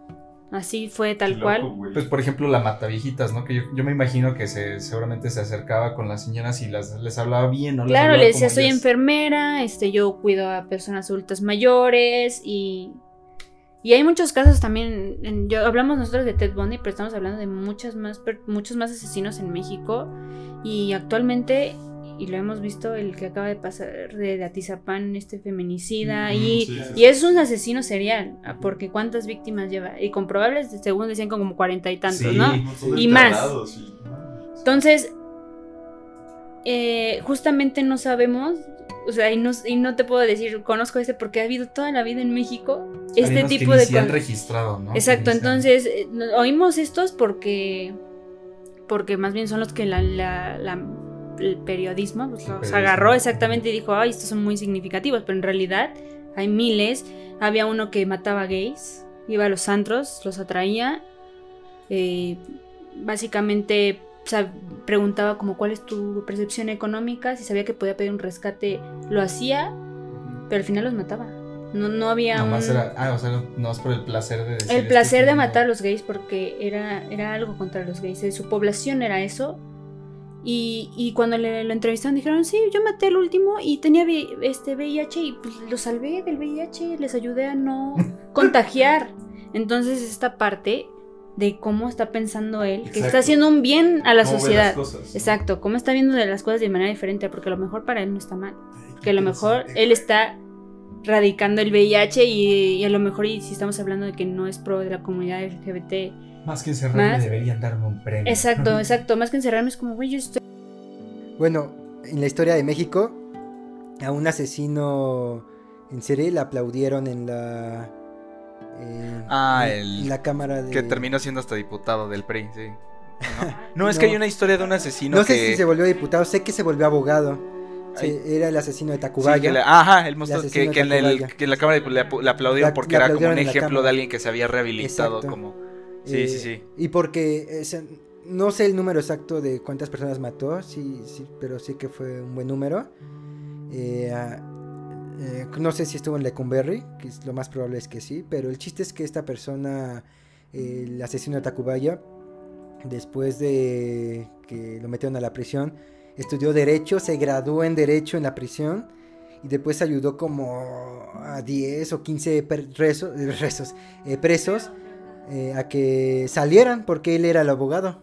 Así fue tal loco, cual. Pues por ejemplo la mataviejitas, ¿no? Que yo, yo me imagino que se, seguramente se acercaba con las señoras y las, les hablaba bien, ¿no? Les Claro, hablaba le decía, soy ellas". enfermera, este, yo cuido a personas adultas mayores y... Y hay muchos casos también, en- yo, hablamos nosotros de Ted Bundy, pero estamos hablando de muchas más, per- muchos más asesinos en México. Y actualmente, y lo hemos visto, el que acaba de pasar de, Atizapán, este feminicida, y, sí, sí, y es un asesino serial, ah, porque ¿cuántas víctimas lleva? Y comprobables, según decían, como cuarenta y tantos, Sí. ¿no? Y más. Entonces, eh, justamente no sabemos, o sea, y no, y no te puedo decir, conozco este porque ha habido toda la vida en México este que tipo ni de se han registrado, ¿no? Exacto, Que entonces eh, oímos estos porque porque más bien son los que la, la- la- el periodismo pues, los periodismo. agarró exactamente y dijo, ay, estos son muy significativos, pero en realidad hay miles. Había uno que mataba gays, iba a los antros, los atraía, eh, básicamente o sea, preguntaba como cuál es tu percepción económica, si sabía que podía pedir un rescate, lo hacía, pero al final los mataba. No, no había Nomás un... era, ah, o sea, no es por el placer de decir El placer de matar a los gays porque era, era algo contra los gays. eh, Su población era eso. Y, y cuando le, lo entrevistaron dijeron, sí, yo maté el último y tenía este VIH y pues lo salvé del VIH, les ayudé a no contagiar. Entonces esta parte de cómo está pensando él, que está haciendo un bien a la ¿Cómo ve las sociedad. cosas? Exacto, cómo está viendo de las cosas de manera diferente, porque a lo mejor para él no está mal. Que a lo mejor él está radicando el VIH y, y a lo mejor y si estamos hablando de que no es pro de la comunidad LGBT. Más que encerrarme Más- deberían darme un premio. Exacto, exacto. Más que encerrarme es como, güey, yo estoy... Bueno, en la historia de México, a un asesino en serie le aplaudieron en la. Ah, en- el- en la cámara de. que terminó siendo hasta diputado del PRI, sí. No, No, es que hay una historia de un asesino No sé que... si se volvió diputado, sé que se volvió abogado. Sí, era el asesino de Sí, Tacubaya. que le- ajá, el monstruo que, que en el, que en la cámara le, le aplaudieron La- porque le era como un ejemplo de alguien que se había rehabilitado Exacto. como... Sí, Eh, sí, sí. Y porque no sé el número exacto de cuántas personas mató, sí, sí, pero sí que fue un buen número. Eh, eh, no sé si estuvo en Lecumberri, que es, lo más probable es que sí, pero el chiste es que esta persona, el asesino de Tacubaya, después de que lo metieron a la prisión, estudió Derecho, se graduó en Derecho en la prisión y después ayudó como a 10 o 15 per- rezo- eh, eh, presos eh, a que salieran porque él era el abogado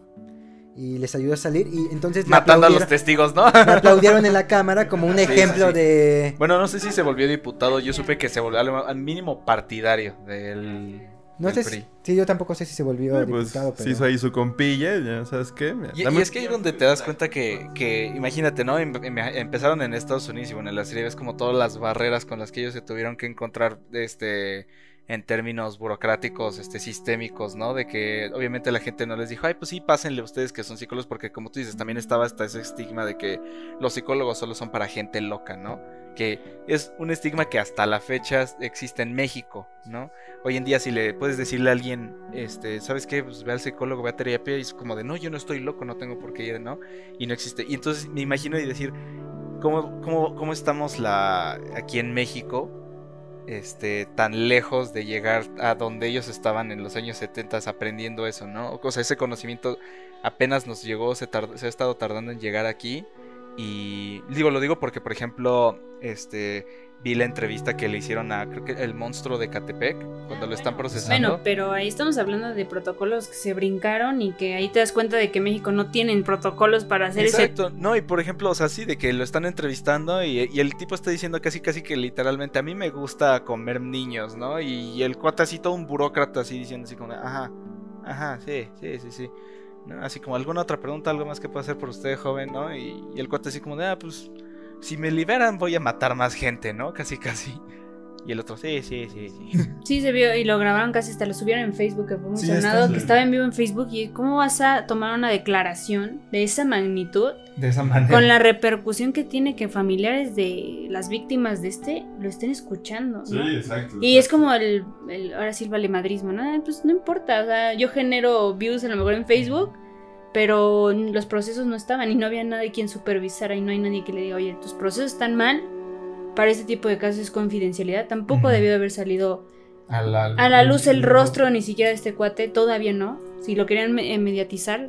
y les ayudó a salir y entonces Matando a los testigos, ¿no? le aplaudieron en la cámara como un Sí, sí, ejemplo sí. de... Bueno, no sé si se volvió diputado. Yo supe que se volvió al, mínimo partidario del. No sé si, sí, yo tampoco sé si se volvió Eh, pues, diputado, se pero... hizo ahí su compilla, ya sabes qué. Mira, Y, dame- y es que ahí donde te das cuenta que, que imagínate, ¿no? Em- em- empezaron en Estados Unidos y bueno, en la serie ves como todas las barreras con las que ellos se tuvieron que encontrar, este, en términos burocráticos, este, sistémicos, ¿no? De que obviamente la gente no les dijo, ay, pues sí, pásenle ustedes que son psicólogos, porque como tú dices, también estaba hasta ese estigma de que los psicólogos solo son para gente loca, ¿no? Que es un estigma que hasta la fecha existe en México, ¿no? Hoy en día si le puedes decirle a alguien, este, ¿sabes qué? Pues ve al psicólogo, ve a terapia y es como de, no, yo no estoy loco, no tengo por qué ir, ¿no? Y no existe. Y entonces me imagino y decir, ¿cómo, cómo, cómo estamos la, aquí en México? Este, tan lejos de llegar a donde ellos estaban en los años 70 aprendiendo eso, ¿no? O sea, ese conocimiento apenas nos llegó, se, se ha estado tardando en llegar aquí. Y digo, lo digo porque, por ejemplo, este, vi la entrevista que le hicieron a, creo que el monstruo de Catepec, cuando lo están procesando. Bueno, pero ahí estamos hablando de protocolos que se brincaron y que ahí te das cuenta de que México no tienen protocolos para hacer ese Exacto, no, y por ejemplo, o sea, sí, de que lo están entrevistando y, y el tipo está diciendo casi, casi que literalmente a mí me gusta comer niños, ¿no? Y, y el cuate así, todo un burócrata así diciendo así como, ajá, ajá, sí, sí, sí, sí. ¿no? Así como alguna otra pregunta, algo más que pueda hacer por usted, joven, ¿no? Y, y el cuate así como de, ah, pues, si me liberan voy a matar más gente, ¿no? Casi, casi. Y el otro, sí, sí, sí, sí. Sí, se vio y lo grabaron casi hasta lo subieron en Facebook, que fue muy Sí, sonado, que estaba en vivo en Facebook. ¿Y cómo vas a tomar una declaración de esa magnitud De esa manera. con la repercusión que tiene que familiares de las víctimas de este lo estén escuchando? ¿no? exacto. Y es como el, el- ahora sí el valemadrismo, ¿no? Pues no importa, o sea, yo genero views a lo mejor en Facebook, pero los procesos no estaban y no había nadie quien supervisara y no hay nadie que le diga, oye, tus procesos están mal, para este tipo de casos es confidencialidad, tampoco Ujú. debió de haber salido a la, a la luz el rostro ni siquiera de este cuate, todavía no. Si lo querían me- eh, mediatizar,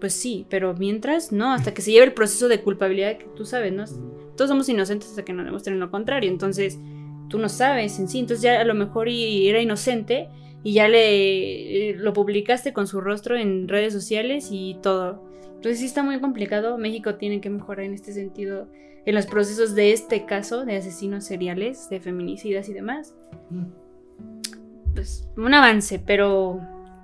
pues sí, pero mientras no, hasta que se lleve el proceso de culpabilidad que tú sabes, ¿no? Todos somos inocentes hasta que nos demuestren lo contrario, entonces tú no sabes en sí, entonces ya a lo mejor y era inocente y ya le eh, lo publicaste con su rostro en redes sociales y todo. Entonces sí está muy complicado, México tiene que mejorar en este sentido en los procesos de este caso de asesinos seriales, de feminicidas y demás pues un avance, pero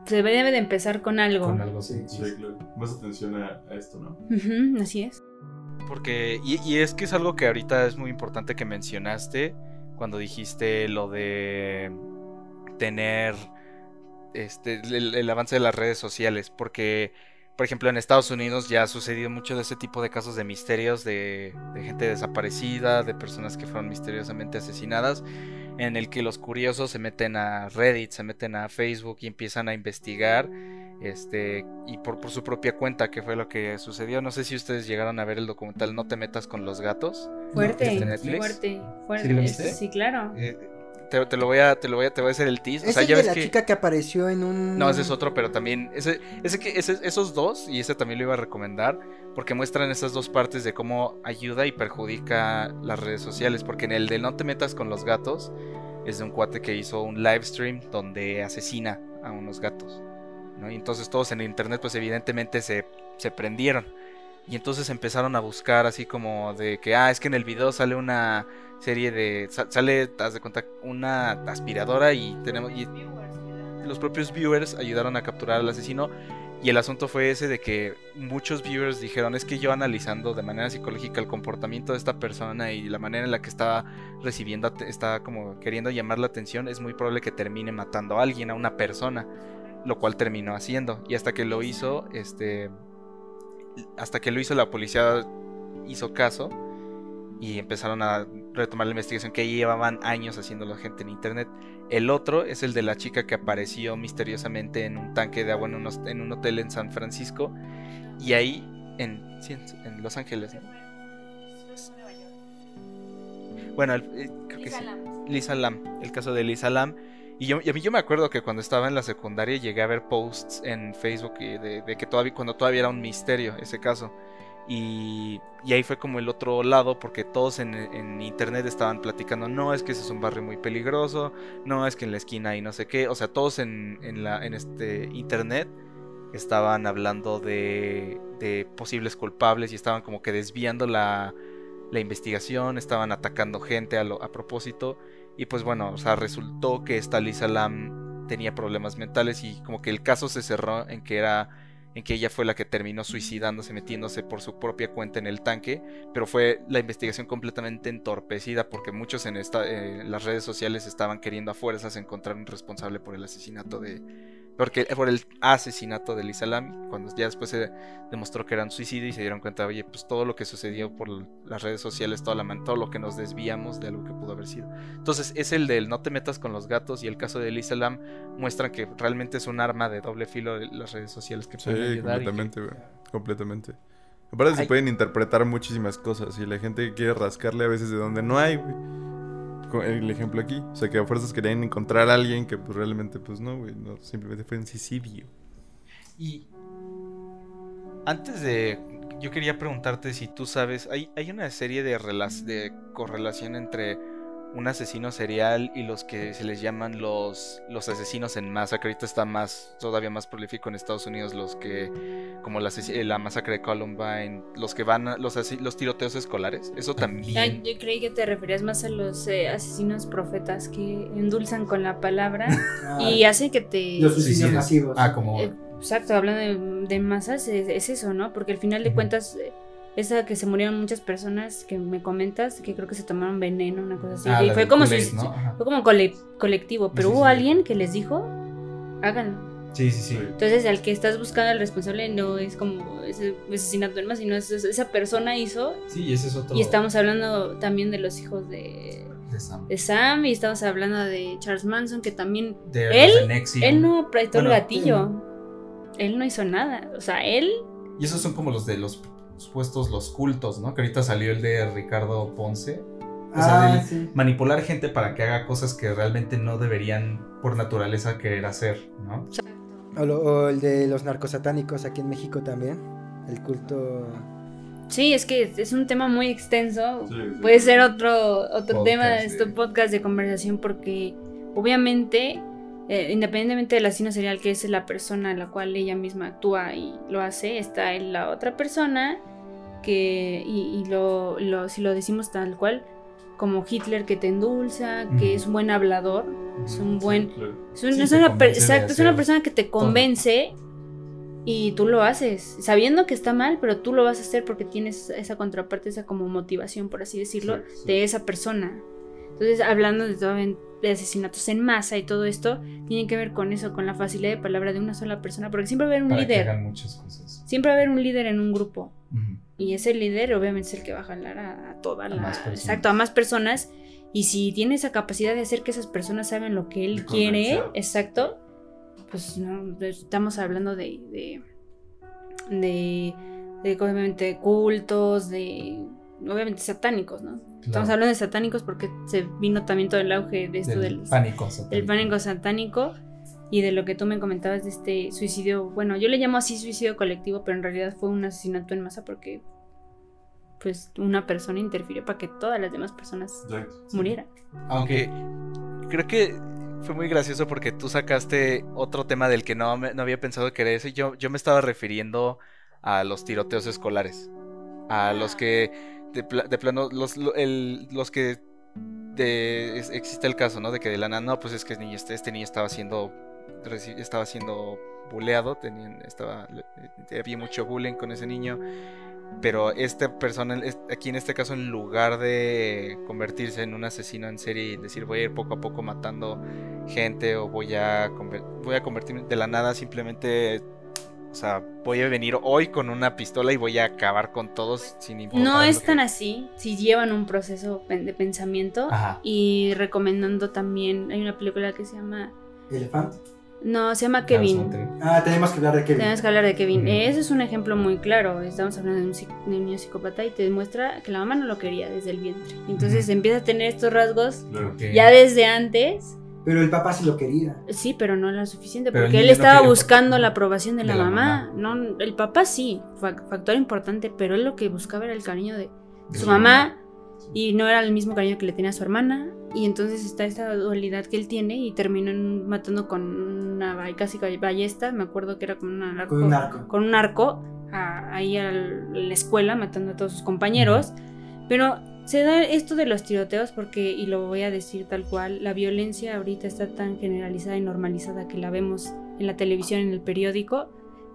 se debe de empezar con algo. Con algo. Sí, claro. Más atención a, a esto, ¿no? Así es. Porque, y, y es que es algo que ahorita es muy importante que mencionaste cuando dijiste lo de tener este el, el avance de las redes sociales. Porque, por ejemplo, en Estados Unidos ya ha sucedido mucho de ese tipo de casos de misterios, de, de gente desaparecida, de personas que fueron misteriosamente asesinadas, en el que los curiosos se meten a Reddit, se meten a Facebook y empiezan a investigar este y por, por su propia cuenta que fue lo que sucedió no sé si ustedes llegaron a ver el documental no te metas con los gatos Fuerte, ¿Este fuerte, fuerte. ¿Sí lo viste? Sí, claro. Eh, te, te lo voy a te lo voy a te voy a hacer el tease o Es sea el ya de ves la que chica que apareció en un... no ese es otro pero también ese, ese que ese- esos dos y ese también lo iba a recomendar porque muestran esas dos partes de cómo ayuda y perjudica las redes sociales porque en el de no te metas con los gatos es de un cuate que hizo un live stream donde asesina a unos gatos ¿no? Y entonces todos en internet pues evidentemente se, se prendieron. Y entonces empezaron a buscar así como de que, ah, es que en el video sale una serie de... sa- sale, haz de cuenta, una aspiradora y tenemos... Los propios viewers ayudaron a capturar al asesino. Y el asunto fue ese de que muchos viewers dijeron, es que yo analizando de manera psicológica el comportamiento de esta persona y la manera en la que estaba recibiendo, está como queriendo llamar la atención, es muy probable que termine matando a alguien, a una persona lo cual terminó haciendo. Y hasta que lo hizo, este. Hasta que lo hizo, la policía hizo caso. Y empezaron a retomar la investigación que llevaban años haciendo la gente en internet. El otro es el de la chica que apareció misteriosamente en un tanque de agua en, unos- en un hotel en San Francisco. Y ahí, en, sí, en- en Los Ángeles, ¿no? Bueno, el- eh, creo que sí. Lisa Lam, el caso de Lisa Lam. Y, yo, y a mí yo me acuerdo que cuando estaba en la secundaria llegué a ver posts en Facebook de, de que todavía, cuando todavía era un misterio ese caso. Y, y ahí fue como el otro lado, porque todos en, internet estaban platicando, no, es que ese es un barrio muy peligroso, no, es que en la esquina hay no sé qué. O sea, todos en, en, la, en este internet estaban hablando de, de posibles culpables y estaban como que desviando la, la investigación, estaban atacando gente a, a propósito. Y pues bueno, o sea, resultó que esta Lisa Lam tenía problemas mentales y como que el caso se cerró en que era en que ella fue la que terminó suicidándose, metiéndose por su propia cuenta en el tanque, pero fue la investigación completamente entorpecida porque muchos en esta, eh, en las redes sociales estaban queriendo a fuerzas encontrar un responsable por el asesinato de, porque por el asesinato de Lisa Lam, cuando ya después se demostró que era un suicidio y se dieron cuenta, oye, pues todo lo que sucedió por las redes sociales, toda la todo lo que nos desviamos de algo que pudo haber sido. Entonces es el del no te metas con los gatos y el caso de Lisa Lam muestran que realmente es un arma de doble filo de las redes sociales que Sí, pueden ayudar. y que- completamente. Completamente. Aparte se pueden interpretar muchísimas cosas y la gente quiere rascarle a veces de donde no hay, güey. El ejemplo aquí. O sea, que a fuerzas querían encontrar a alguien que pues realmente pues no, güey. No, simplemente fue un suicidio. Y antes de... Yo quería preguntarte si tú sabes, hay, hay una serie de, de correlación entre un asesino serial y los que se les llaman los, los asesinos en masa, que ahorita está más, todavía más prolífico en Estados Unidos, los que, como la, la masacre de Columbine, los que van a, los, los tiroteos escolares, eso también... Ah, yo creí que te referías más a los eh, asesinos profetas que endulzan con la palabra y hacen que te... Los suicidios masivos. Ah, como. Eh, Exacto, hablando de, de masas, es, es eso, ¿no? Porque al final de cuentas, eh, esa que se murieron muchas personas que me comentas, que creo que se tomaron veneno, una cosa así. Ah, y fue como, Kool-Aid, ¿no? Fue como cole- colectivo, pero Sí, hubo sí. alguien que les dijo, háganlo. Sí, sí, sí. Entonces, al que estás buscando al responsable no es como ese asesinato masa, sino es- es- esa persona hizo. Sí, y ese es otro. Y estamos hablando también de los hijos de, De Sam. de Sam, y estamos hablando de Charles Manson, que también De Él- él no apretó el gatillo. Él no hizo nada. O sea, él Y esos son como los de los supuestos, los cultos, ¿no? Que ahorita salió el de Ricardo Ponce. O sea, Ah, sí. manipular gente para que haga cosas que realmente no deberían por naturaleza querer hacer, ¿no? O, lo- o el de los narcosatánicos aquí en México también. El culto. Sí, es que es un tema muy extenso. Sí, sí. Puede ser otro, otro Podcast, tema de sí. este podcast de conversación porque obviamente, eh, independientemente del asesino serial que es la persona a la cual ella misma actúa y lo hace, está en la otra persona que, y, y lo, lo- si lo decimos tal cual, como Hitler que te endulza, que es un buen hablador, es un buen... Es, un- Sí, es te una, exacto, es persona que te convence y tú lo haces, sabiendo que está mal, pero tú lo vas a hacer porque tienes esa contraparte, esa como motivación, por así decirlo, sí. de esa persona. Entonces, hablando de, todo, de asesinatos en masa y todo esto, tiene que ver con eso, con la facilidad de palabra de una sola persona, porque siempre va a haber un Para que líder, hagan muchas cosas. siempre va a haber un líder en un grupo. Y ese líder obviamente es el que va a jalar a, a toda A la... más personas. exacto, a más personas. Y si tiene esa capacidad de hacer que esas personas saben lo que él quiere, exacto, pues no, estamos hablando de... de, de, de, obviamente cultos, de... Obviamente satánicos, ¿no? Estamos hablando de satánicos porque se vino también todo el auge de esto Del del, pánico. satánico. pánico satánico y de lo que tú me comentabas de este suicidio. Bueno, yo le llamo así suicidio colectivo, pero en realidad fue un asesinato en masa porque pues una persona interfirió para que todas las demás personas murieran. Aunque Creo que fue muy gracioso porque tú sacaste otro tema del que no, me- no había pensado que era ese. Yo, yo me estaba refiriendo a los tiroteos escolares. A los que, de, pla- de plano, los, los que existe el caso, ¿no? De que de la nada, no, pues es que este, este niño estaba siendo, estaba siendo buleado, tenían, estaba, le- había mucho bullying con ese niño. Pero esta persona, aquí en este caso, en lugar de convertirse en un asesino en serie y decir voy a ir poco a poco matando gente o voy a, voy a convertirme de la nada simplemente, o sea, voy a venir hoy con una pistola y voy a acabar con todos sin importar. No es que- tan así, si llevan un proceso de pensamiento Ajá. y recomendando también, hay una película que se llama Elefante. No, se llama Kevin. Ah, tenemos que hablar de Kevin. Tenemos que hablar de Kevin. Ese es un ejemplo muy claro. Estamos hablando de un, psic- de un niño psicópata y te demuestra que la mamá no lo quería desde el vientre. Entonces Ujú. empieza a tener estos rasgos Que- ya desde antes. Pero el papá sí lo quería. Sí, pero no lo suficiente Pero porque él no estaba buscando por- la aprobación de, de la, la mamá. mamá. No, el papá sí, fa- factor importante, pero él lo que buscaba era el cariño de de su mamá y no era el mismo cariño que le tenía a su hermana y entonces está esta dualidad que él tiene y terminó matando con una casi ballesta, me acuerdo que era con, una arco, Con un arco. con un arco a- ahí a la escuela matando a todos sus compañeros, pero se da esto de los tiroteos porque, y lo voy a decir tal cual, la violencia ahorita está tan generalizada y normalizada que la vemos en la televisión, en el periódico,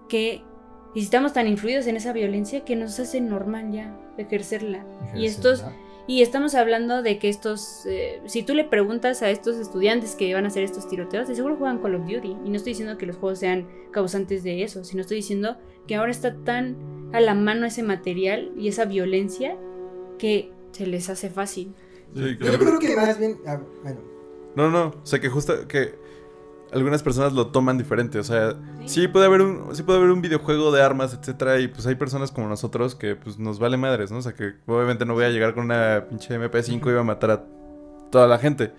que y estamos tan influidos en esa violencia que nos hace normal ya ejercerla. Y estos y estamos hablando de que estos, eh, si tú le preguntas a estos estudiantes que van a hacer estos tiroteos, de seguro juegan Call of Duty. Y no estoy diciendo que los juegos sean causantes de eso, sino estoy diciendo que ahora está tan a la mano ese material y esa violencia que se les hace fácil. Sí, Yo creo que más bien. ah, bueno, No, no, o sea que justo que algunas personas lo toman diferente, o sea, sí puede haber un sí puede haber un videojuego de armas, etcétera, y pues hay personas como nosotros que pues nos vale madres, ¿no? O sea, que obviamente no voy a llegar con una pinche MP5 y va a matar a toda la gente.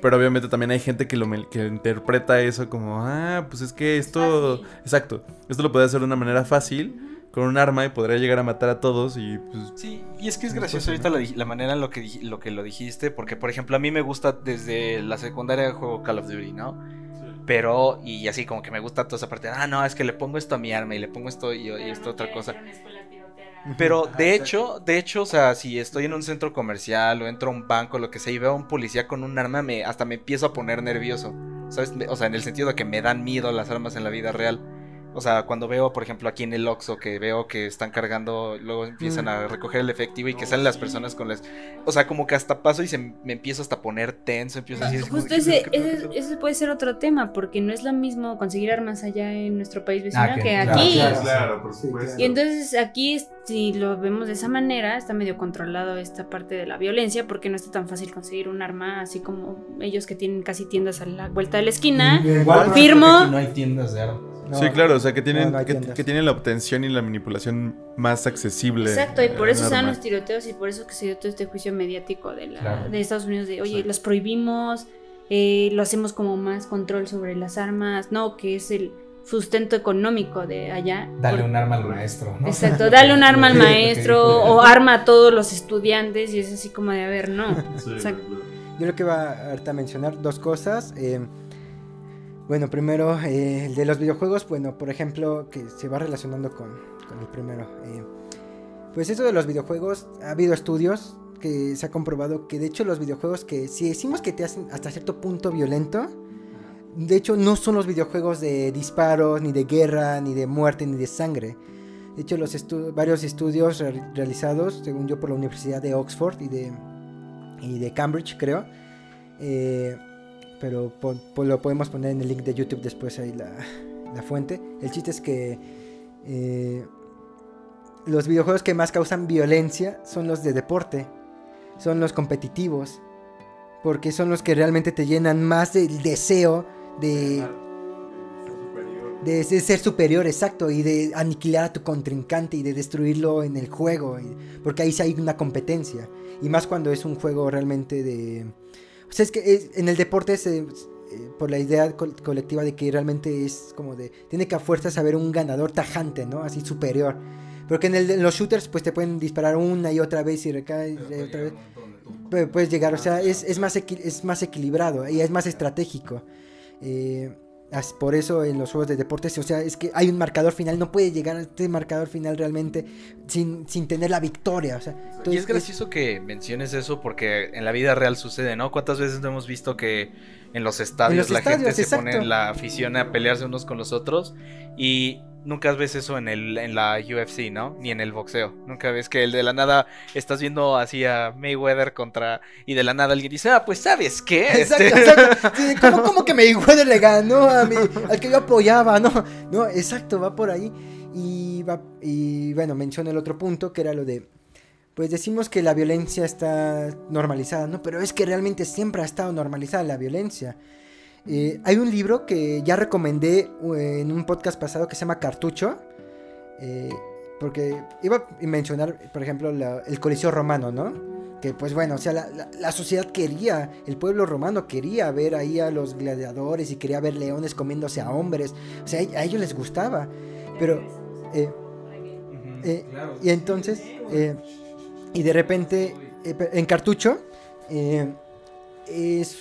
Pero obviamente también hay gente que lo que interpreta eso como, ah, pues es que esto, exacto, esto lo puede hacer de una manera fácil con un arma y podría llegar a matar a todos y pues Sí, y es que es gracioso ahorita la, manera en lo que, lo que lo dijiste, porque por ejemplo a mí me gusta desde la secundaria juego Call of Duty, ¿no? Pero, y así como que me gusta toda esa parte, ah, no, es que le pongo esto a mi arma y le pongo esto y, y esto a otra cosa. Pero de hecho, de hecho, o sea, si estoy en un centro comercial o entro a un banco, lo que sea, y veo a un policía con un arma, me, hasta me empiezo a poner nervioso. ¿Sabes? O sea, en el sentido de que me dan miedo las armas en la vida real. O sea, cuando veo, por ejemplo, aquí en el Oxxo, que veo que están cargando, luego empiezan a recoger el efectivo y que salen las personas con las... O sea, como que hasta paso y se me empiezo hasta a poner tenso, empiezo así como Justo ese, ¿qué pedo, qué ese, ese puede ser otro tema, porque no es lo mismo conseguir armas allá en nuestro país vecino Ah, que, que- aquí. claro, claro, por supuesto. Y entonces aquí, si lo vemos de esa manera, está medio controlado esta parte de la violencia, porque no está tan fácil conseguir un arma, así como ellos que tienen casi tiendas a la vuelta de la esquina. Igual, Firmo. aquí no hay tiendas de armas. no, sí, claro, o sea, que tienen, no, no hay que, tienen la obtención y la manipulación más accesible. Exacto, y por eso se dan los tiroteos y por eso que se dio todo este juicio mediático de, la, Claro. de Estados Unidos de, oye, Exacto. los prohibimos, eh, lo hacemos como más control sobre las armas, no, que es el sustento económico de allá. Dale Por- un arma al maestro, ¿no? Exacto, dale un arma al maestro o arma a todos los estudiantes y es así como de, a ver, no. Sí, O sea, claro. Yo lo que va ahorita a mencionar dos cosas. eh, bueno, primero, eh, el de los videojuegos, bueno, por ejemplo, que se va relacionando con, con el primero. eh, pues eso de los videojuegos, ha habido estudios que se ha comprobado que de hecho los videojuegos que si decimos que te hacen hasta cierto punto violento, de hecho no son los videojuegos de disparos, ni de guerra, ni de muerte, ni de sangre. De hecho, los varios estudios re- realizados, según yo, por la Universidad de Oxford y de, y de Cambridge, creo, eh, pero lo podemos poner en el link de YouTube después ahí la, la fuente. El chiste es que eh, los videojuegos que más causan violencia son los de deporte, son los competitivos, porque son los que realmente te llenan más del deseo de, de, ser superior, exacto, y de aniquilar a tu contrincante y de destruirlo en el juego, porque ahí sí hay una competencia, y más cuando es un juego realmente de... O sea, es que es- en el deporte se, eh, por la idea col- colectiva de que realmente es como de... Tiene que a fuerzas haber un ganador tajante, ¿no? Así superior. Porque en, el, en los shooters pues te pueden disparar una y otra vez y recae y otra vez. Pu- Puedes llegar, o sea, es, es, más, es más equilibrado y es más estratégico. Eh, por eso en los juegos de deportes, o sea, es que hay un marcador final, no puede llegar a este marcador final realmente sin, sin tener la victoria. O sea, Y es gracioso que menciones eso porque en la vida real sucede, ¿no? ¿Cuántas veces no hemos visto que en los estadios los la gente se pone en la afición a pelearse unos con los otros y nunca ves eso en el en la UFC, ¿no? Ni en el boxeo. Nunca ves que el de la nada estás viendo así a Mayweather contra y de la nada alguien dice, "Ah, pues ¿sabes qué?" Exacto, Este- exacto. Sí, ¿cómo, cómo que Mayweather le ganó a mi, al que yo apoyaba? No, no, exacto, va por ahí. Y, va, y bueno, menciono el otro punto que era lo de. Pues decimos que la violencia está normalizada, ¿no? Pero es que realmente siempre ha estado normalizada la violencia. Eh, hay un libro que ya recomendé eh, en un podcast pasado que se llama Cartucho. eh, porque iba a mencionar, por ejemplo, la- el Coliseo Romano, ¿no? Que pues bueno, o sea, la, la- la sociedad quería, el pueblo romano quería ver ahí a los gladiadores y quería ver leones comiéndose a hombres. O sea, a ellos les gustaba. Pero, eh, eh, y entonces, y de repente, pe- en Cartucho, es,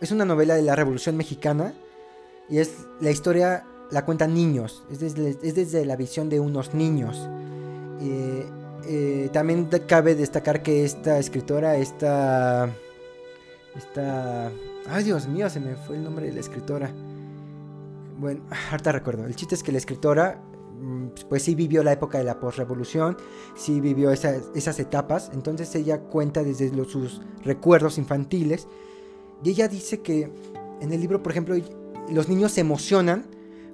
es una novela de la Revolución Mexicana y es la historia, la cuentan niños, es desde, es desde la visión de unos niños. Eh, eh, también cabe destacar que esta escritora, esta, esta, ay Dios mío, se me fue el nombre de la escritora. Bueno, harta recuerdo. El chiste es que la escritora, mm, pues sí vivió la época de la posrevolución, sí vivió esas, etapas. Entonces ella cuenta desde sus recuerdos infantiles. Y ella dice que en el libro, por ejemplo, los niños se emocionan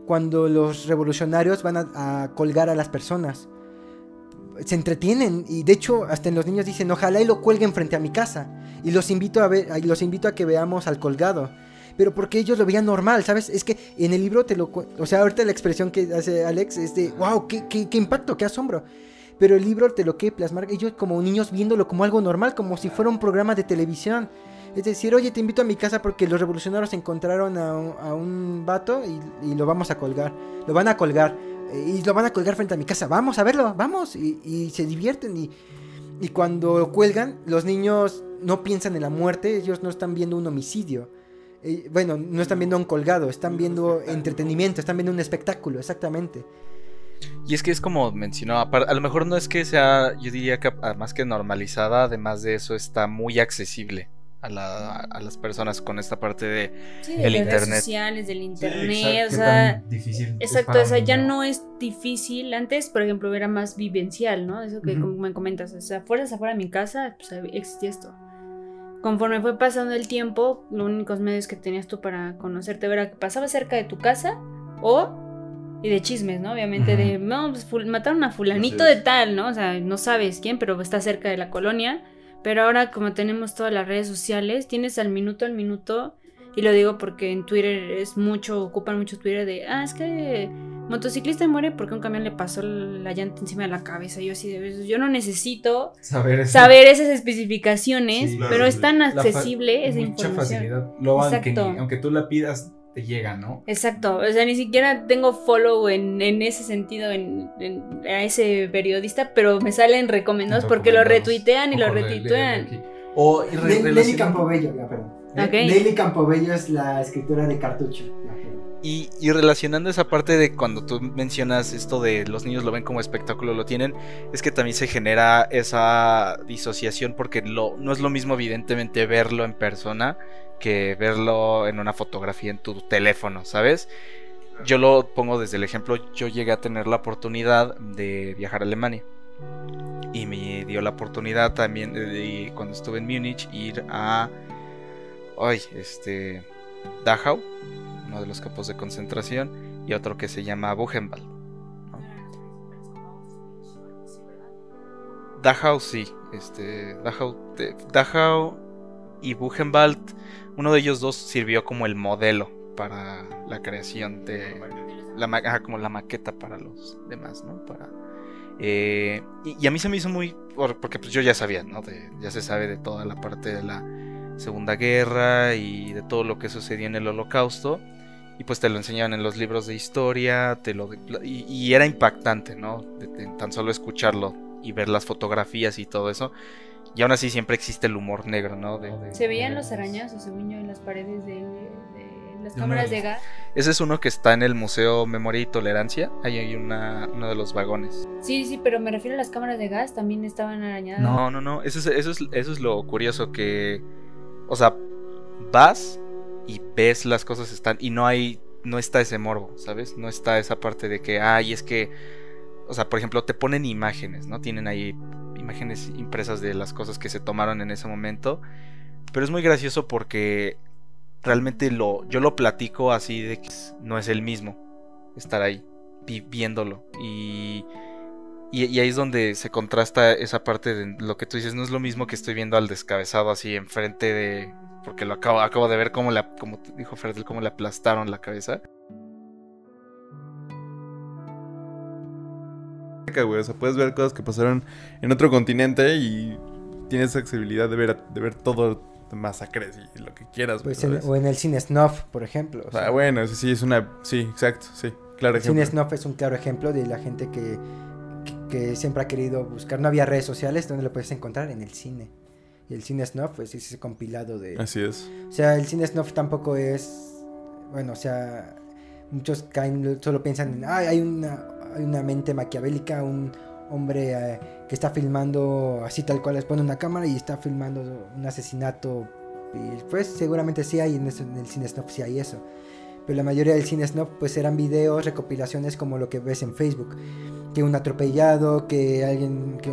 cuando los revolucionarios van a, colgar a las personas. Se entretienen y de hecho hasta en los niños dicen ojalá y lo cuelguen frente a mi casa y los invito a ver los invito a que veamos al colgado pero porque ellos lo veían normal, ¿sabes? Es que en el libro te lo... O sea, ahorita la expresión que hace Alex es de, wow, qué, qué, impacto, qué asombro. Pero el libro te lo quiere plasmar ellos como niños viéndolo como algo normal, como si fuera un programa de televisión. Es decir, oye, te invito a mi casa porque los revolucionarios encontraron a un, a un vato y, y lo vamos a colgar. Lo van a colgar. eh, Y lo van a colgar frente a mi casa. Vamos a verlo, vamos. Y, y se divierten. Y, y cuando lo cuelgan, los niños no piensan en la muerte, ellos no están viendo un homicidio. Eh, bueno, no están viendo un colgado, están viendo entretenimiento, están viendo un espectáculo, exactamente. Y es que es como mencionaba, a lo mejor no es que sea, yo diría que más que normalizada, además de eso está muy accesible a, la- a las personas con esta parte de... Sí, El de las internet. redes sociales, del Sí, internet, exacto, o sea, difícil exacto, o sea, ya no es difícil. Antes, por ejemplo, era más vivencial, ¿no? Eso que Ujú. como me comentas, o sea, fuerzas afuera de mi casa, pues existía esto. Conforme fue pasando el tiempo, los únicos medios que tenías tú para conocerte era que pasaba cerca de tu casa o y de chismes, ¿no? Obviamente Ujú. de, no, pues ful- mataron a fulanito de tal, ¿no? O sea, no sabes quién, pero está cerca de la colonia. Pero ahora como tenemos todas las redes sociales, tienes al minuto al minuto, y lo digo porque en Twitter es mucho, ocupan mucho Twitter de, ah, es que motociclista muere porque un camión le pasó la llanta encima de la cabeza. Yo así de, yo no necesito Saber, saber esas especificaciones, Sí, pero es tan accesible esa mucha información. facilidad. Aunque, ni- aunque tú la pidas, te llega, ¿no? Exacto, o sea, ni siquiera tengo follow en, en ese sentido en, en- a ese periodista, pero me salen recomendados porque lo retuitean y lo O retuitean. O Nelly Campobello, ya, perdón. Ok. Nelly Campobello es la escritora de Cartucho. Y, y relacionando esa parte de cuando tú mencionas esto de los niños lo ven como espectáculo, lo tienen, es que también se genera esa disociación porque lo, no es lo mismo evidentemente verlo en persona que verlo en una fotografía en tu teléfono, ¿sabes? Yo lo pongo desde el ejemplo, yo llegué a tener la oportunidad de viajar a Alemania. Y me dio la oportunidad también de, de- cuando estuve en Múnich ir a... Ay, este... Dachau, de los campos de concentración, y otro que se llama Buchenwald. Dachau, sí, este, Dachau, Dachau y Buchenwald, uno de ellos dos sirvió como el modelo para la creación de la como la maqueta para los demás, ¿no? Para eh, y, a mí se me hizo muy por- porque pues yo ya sabía, ¿no? Ya se sabe de toda la parte de la Segunda Guerra y de todo lo que sucedió en el Holocausto. Y pues te lo enseñaban en los libros de historia, te lo y, y era impactante, ¿no? De- de tan solo escucharlo y ver las fotografías y todo eso. Y aún así siempre existe el humor negro, ¿no? De- de- Se veían los arañazos, según yo, en las paredes de, de las cámaras de gas. Ese es uno que está en el Museo Memoria y Tolerancia. Ahí hay una, uno de los vagones. Sí, sí, pero me refiero a las cámaras de gas, también estaban arañadas. No, no, no. Eso es, eso es, eso es lo curioso que. O sea, vas y ves las cosas están. Y no hay. No está ese morbo, ¿sabes? No está esa parte de que, ay, es que. O sea, por ejemplo, te ponen imágenes, ¿no? Tienen ahí imágenes impresas de las cosas que se tomaron en ese momento. Pero es muy gracioso porque realmente lo, yo lo platico así de que no es el mismo estar ahí, vi- viéndolo. Y, y, y ahí es donde se contrasta esa parte de lo que tú dices, no es lo mismo que estoy viendo al descabezado así enfrente de, porque lo acabo, acabo de ver cómo le, como dijo Ferdel, cómo le aplastaron la cabeza. güey. O sea, puedes ver cosas que pasaron en otro continente y tienes accesibilidad de ver, de ver todo masacres y lo que quieras. Pues o en el cine snuff, por ejemplo. o sea, sea, bueno, eso sí es una... Sí, exacto, sí. Claro el cine snuff es un claro ejemplo de la gente que, que, que siempre ha querido buscar. No había redes sociales donde lo puedes encontrar en el cine. Y el cine snuff pues, es ese compilado de... Así es. O sea, el cine snuff tampoco es. Bueno, o sea, muchos caen, solo piensan en. "Ay, hay una, hay una mente maquiavélica, un hombre eh, que está filmando así tal cual, les pone una cámara y está filmando un asesinato. Y pues seguramente sí hay en, eso- en el cine snuff, sí hay eso. Pero la mayoría del cine snuff pues eran videos, recopilaciones como lo que ves en Facebook. Que un atropellado, que alguien, que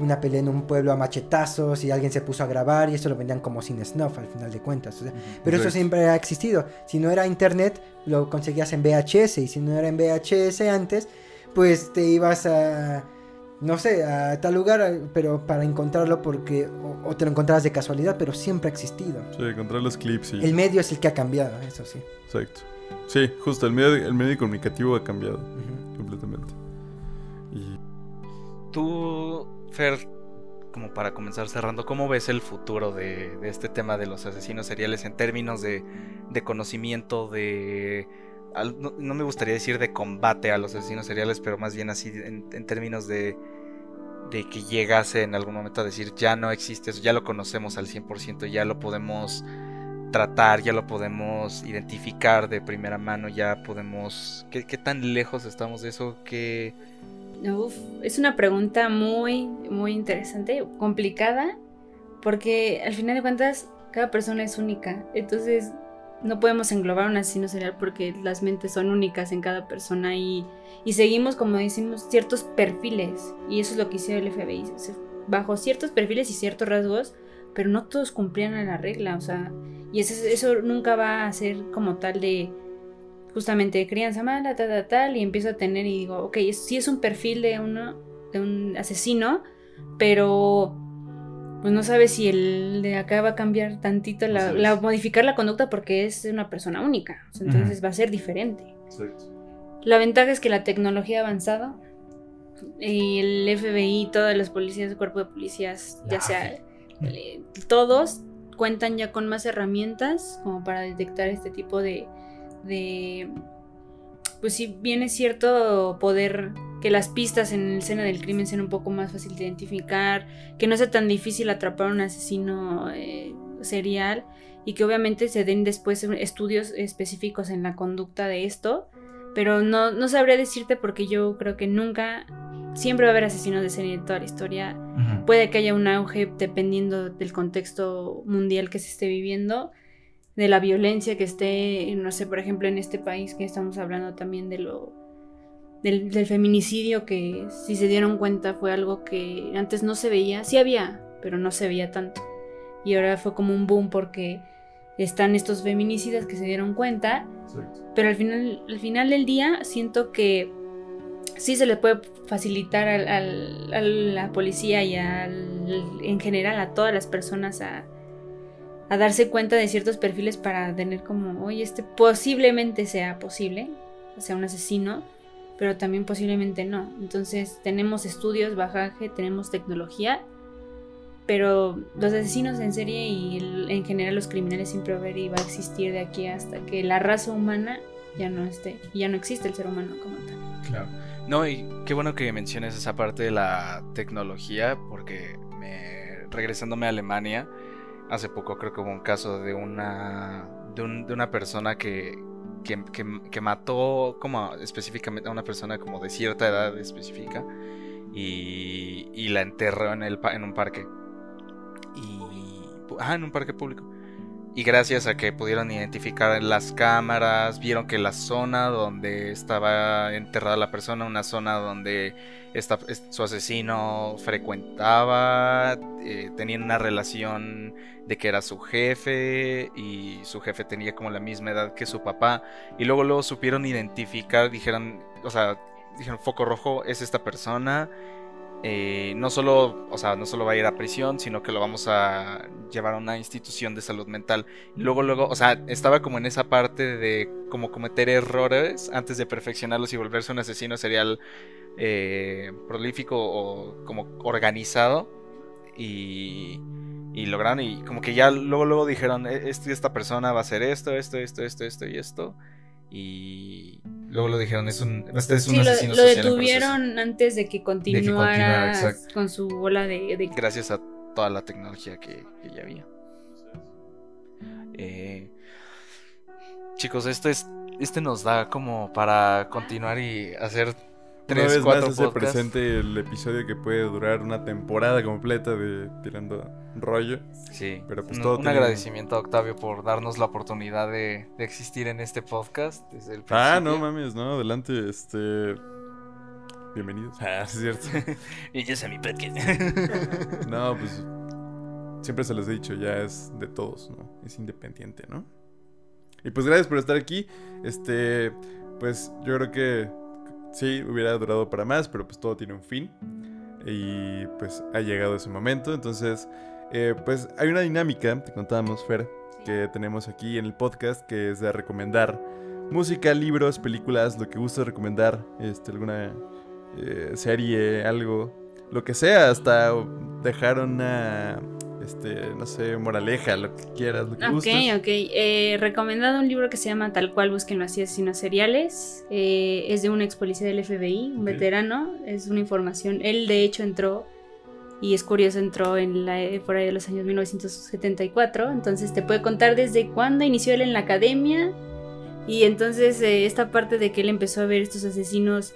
una pelea en un pueblo a machetazos y alguien se puso a grabar y eso lo vendían como cine snuff al final de cuentas. o sea, pero eso siempre ha existido. Si no era internet, lo conseguías en VHS. Y si no era en VHS antes, pues te ibas a, no sé, a tal lugar, pero para encontrarlo porque, o, o te lo encontrabas de casualidad, pero siempre ha existido. Sí, encontrar los clips y... El medio es el que ha cambiado, eso sí. Exacto. Sí, justo, el medio, el medio comunicativo ha cambiado completamente. Y Tú, Fer, como para comenzar cerrando, ¿cómo ves el futuro de, este tema de los asesinos seriales en términos de, conocimiento, de... no, me gustaría decir de combate a los asesinos seriales, pero más bien así en, términos de, de que llegase en algún momento a decir, ya no existe eso, ya lo conocemos al 100%, ya lo podemos tratar, ya lo podemos identificar de primera mano, ya podemos... ¿Qué, qué tan lejos estamos de eso? ¿Qué, Es una pregunta muy, muy interesante, complicada, porque al final de cuentas cada persona es única. Entonces no podemos englobar un asesino serial porque las mentes son únicas en cada persona y, y seguimos, como decimos, ciertos perfiles. Y eso es lo que hicieron el FBI. bajo ciertos perfiles y ciertos rasgos, pero no todos cumplían a la regla. O sea, y eso, eso nunca va a ser como tal de justamente crianza mala, tal, tal, tal, y empiezo a tener y digo, ok, es- sí es un perfil de uno, de un asesino, pero pues no sabes si el de acá va a cambiar tantito, la, la- modificar la conducta porque es una persona única, o sea, entonces va a ser diferente. Exacto. La ventaja es que la tecnología ha avanzado y el FBI, todas las policías, el cuerpo de policías, ya sea eh, todos cuentan ya con más herramientas como para detectar este tipo de, de pues si bien es cierto poder que las pistas en el escena del crimen sean un poco más fácil de identificar, que no sea tan difícil atrapar a un asesino eh, serial y que obviamente se den después estudios específicos en la conducta de esto, pero no, no sabría decirte porque yo creo que nunca, siempre va a haber asesinos de serie en toda la historia, puede que haya un auge dependiendo del contexto mundial que se esté viviendo, de la violencia que esté, no sé, por ejemplo, en este país que estamos hablando también de lo del, del feminicidio que si se dieron cuenta fue algo que antes no se veía, sí había, pero no se veía tanto. Y ahora fue como un boom porque están estos feminicidas que se dieron cuenta. Pero al final, al final del día siento que sí se le puede facilitar al- al- a la policía y al- en general a todas las personas a, a darse cuenta de ciertos perfiles para tener como, oye, este posiblemente sea posible, sea un asesino, pero también posiblemente no. Entonces tenemos estudios, bajaje, tenemos tecnología, pero los asesinos en serie y el- en general los criminales siempre va a y va a existir de aquí hasta que la raza humana ya no esté, ya no existe el ser humano como tal. Claro. No, y qué bueno que menciones esa parte de la tecnología, porque me, regresándome a Alemania, hace poco creo que hubo un caso de una, de, un- de una persona que, que, que- mató como específicamente a una persona como de cierta edad específica y, y la enterró en, el, en un parque. Y, ah, en un parque público. Y gracias a que pudieron identificar en las cámaras, vieron que la zona donde estaba enterrada la persona, una zona donde esta- es- su asesino frecuentaba, eh, tenían una relación de que era su jefe y su jefe tenía como la misma edad que su papá. Y luego luego supieron identificar, dijeron, o sea, dijeron foco rojo es esta persona. Eh, no solo, o sea, no solo va a ir a prisión, sino que lo vamos a llevar a una institución de salud mental. Luego, luego, o sea, estaba como en esa parte de como cometer errores antes de perfeccionarlos y volverse un asesino serial eh, prolífico o como organizado. Y, y lograron, y como que ya luego, luego dijeron, "E- este, esta persona va a hacer esto, esto, esto, esto, esto y esto. Y Luego lo dijeron, es un, este es un Sí, lo, asesino lo social proceso. detuvieron antes de que continuara con su bola de, de- gracias a toda la tecnología que, que ya había. Eh, chicos, este es este nos da como para continuar y hacer Una tres, vez más hace podcasts. presente el episodio que puede durar una temporada completa de tirando rollo. Sí, Pero pues un, todo un tiene- agradecimiento a Octavio por darnos la oportunidad de, de existir en este podcast desde el Ah, no mames, no, adelante, este. Bienvenidos. Ah, es cierto. Y yo sé mi podcast. No, pues. Siempre se los he dicho, ya es de todos, ¿no? Es independiente, ¿no? Y pues gracias por estar aquí. Este. Pues yo creo que. Sí, hubiera durado para más, pero pues todo tiene un fin. Y pues ha llegado ese momento. Entonces, eh, pues hay una dinámica, te contábamos, Fer, que tenemos aquí en el podcast, que es de recomendar música, libros, películas, lo que guste recomendar, este, alguna eh, serie, algo, lo que sea, hasta dejar una, este, no sé, moraleja, lo que quieras, lo que Ok, gustes. ok. Eh, recomendado un libro que se llama Tal cual busquen así asesinos seriales. Eh, es de un ex policía del FBI, un veterano. Es una información. Él de hecho entró, y es curioso, entró en la, eh, por ahí de los años 1974. Entonces te puede contar desde cuándo inició él en la academia. Y entonces eh, esta parte de que él empezó a ver estos asesinos,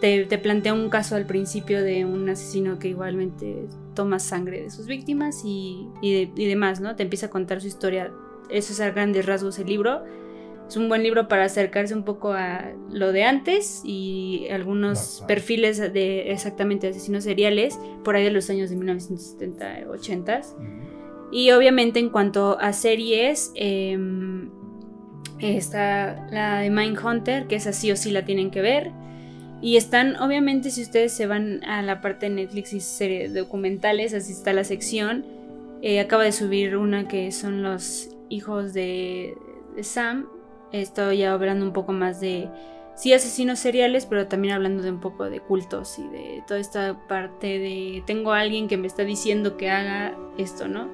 te, te plantea un caso al principio de un asesino que igualmente toma sangre de sus víctimas y, y, de- y demás, ¿no? Te empieza a contar su historia. Eso es a grandes rasgos el libro. Es un buen libro para acercarse un poco a lo de antes y algunos Bastante. perfiles de exactamente asesinos seriales por ahí de los años de 1970, 80. Ujú. Y obviamente en cuanto a series, em, está la de Mindhunter, que esa sí o sí la tienen que ver. Y están, obviamente, si ustedes se van a la parte de Netflix y series documentales, así está la sección. Eh, acaba de subir una que son los hijos de, de Sam. Estoy ya hablando un poco más de, sí, asesinos seriales, pero también hablando de un poco de cultos y de toda esta parte de, tengo a alguien que me está diciendo que haga esto, ¿no?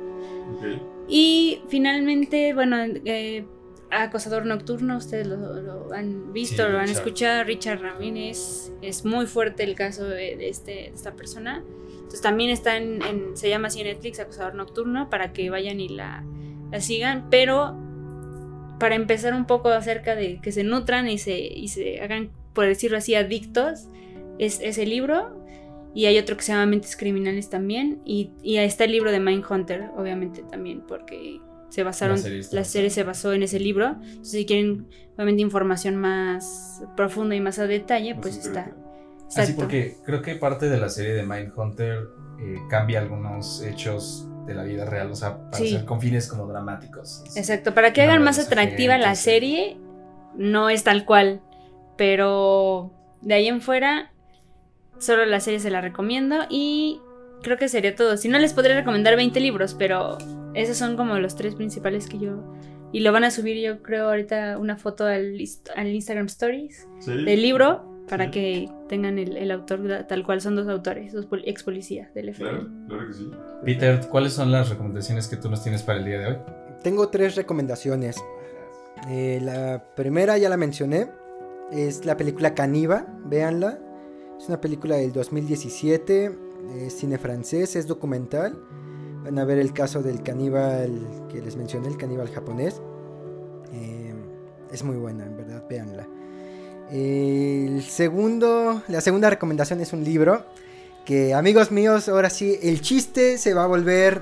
Y finalmente, bueno, eh, Acosador Nocturno, ustedes lo, lo han visto, Sí, lo han Richard. escuchado, Richard Ramírez, es muy fuerte el caso de, este, de esta persona. Entonces también está en, en- se llama así en Netflix, Acosador Nocturno, para que vayan y la, la sigan, pero para empezar un poco acerca de que se nutran y se, y se hagan, por decirlo así, adictos, es ese libro. Y hay otro que se llama Mentes Criminales también. Y, y está el libro de Mindhunter, obviamente también, porque se basaron, La serie la se basó en ese libro. Entonces, si quieren, obviamente, información más profunda y más a detalle, pues está. Así Exacto. porque creo que parte de la serie de Mindhunter eh, cambia algunos hechos de la vida real, o sea, para Sí. ser con fines como dramáticos. Exacto, para que hagan más atractiva la serie, no es tal cual. Pero de ahí en fuera, solo la serie se la recomiendo y creo que sería todo. Si no, les podría recomendar 20 libros, pero esos son como los tres principales que yo... Y lo van a subir yo creo ahorita una foto al, al Instagram Stories del libro para Sí. que tengan el, el autor tal cual. Son dos autores, dos pol- ex policías del FBI. Claro, claro que sí. Peter, ¿cuáles son las recomendaciones que tú nos tienes para el día de hoy? Tengo tres recomendaciones. Eh, la primera ya la mencioné. Es la película Caniva. Véanla. Es una película del 2017. Es cine francés. Es documental. Van a ver el caso del caníbal que les mencioné, el caníbal japonés. Eh, es muy buena, en verdad, véanla. El segundo, la segunda recomendación es un libro que, amigos míos, ahora sí, el chiste se va a volver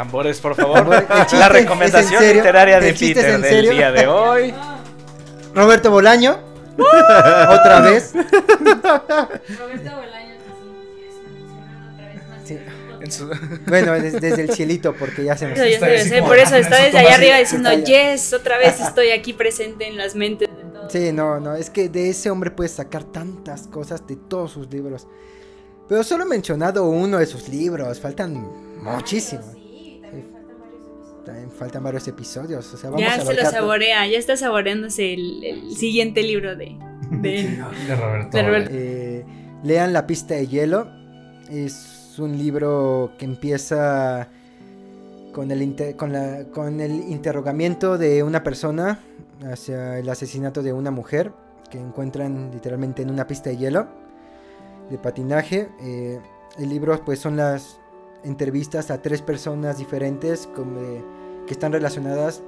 Tambores, por favor. La recomendación literaria de Peter en del serio. día de hoy. Roberto Bolaño. Otra vez. Roberto Bolaños, En su- Bueno, des- desde el cielito, porque ya se nos... Está por eso en está desde allá arriba diciendo, yes, otra vez estoy aquí presente en las mentes de todos. Sí, no, no, es que de ese hombre puedes sacar tantas cosas de todos sus libros. Pero solo he mencionado uno de sus libros, faltan muchísimos. Sí, también faltan varios episodios. También faltan varios episodios. O sea, vamos Ya a se lo saborea, ya está saboreándose el, el siguiente libro de, de. De Roberto. De Roberto. Eh, lean La pista de hielo. Es un libro que empieza con el, inter- con, la- con el interrogamiento de una persona hacia el asesinato de una mujer que encuentran literalmente en una pista de hielo de patinaje. Eh, el libro pues son las entrevistas a tres personas diferentes que están relacionadas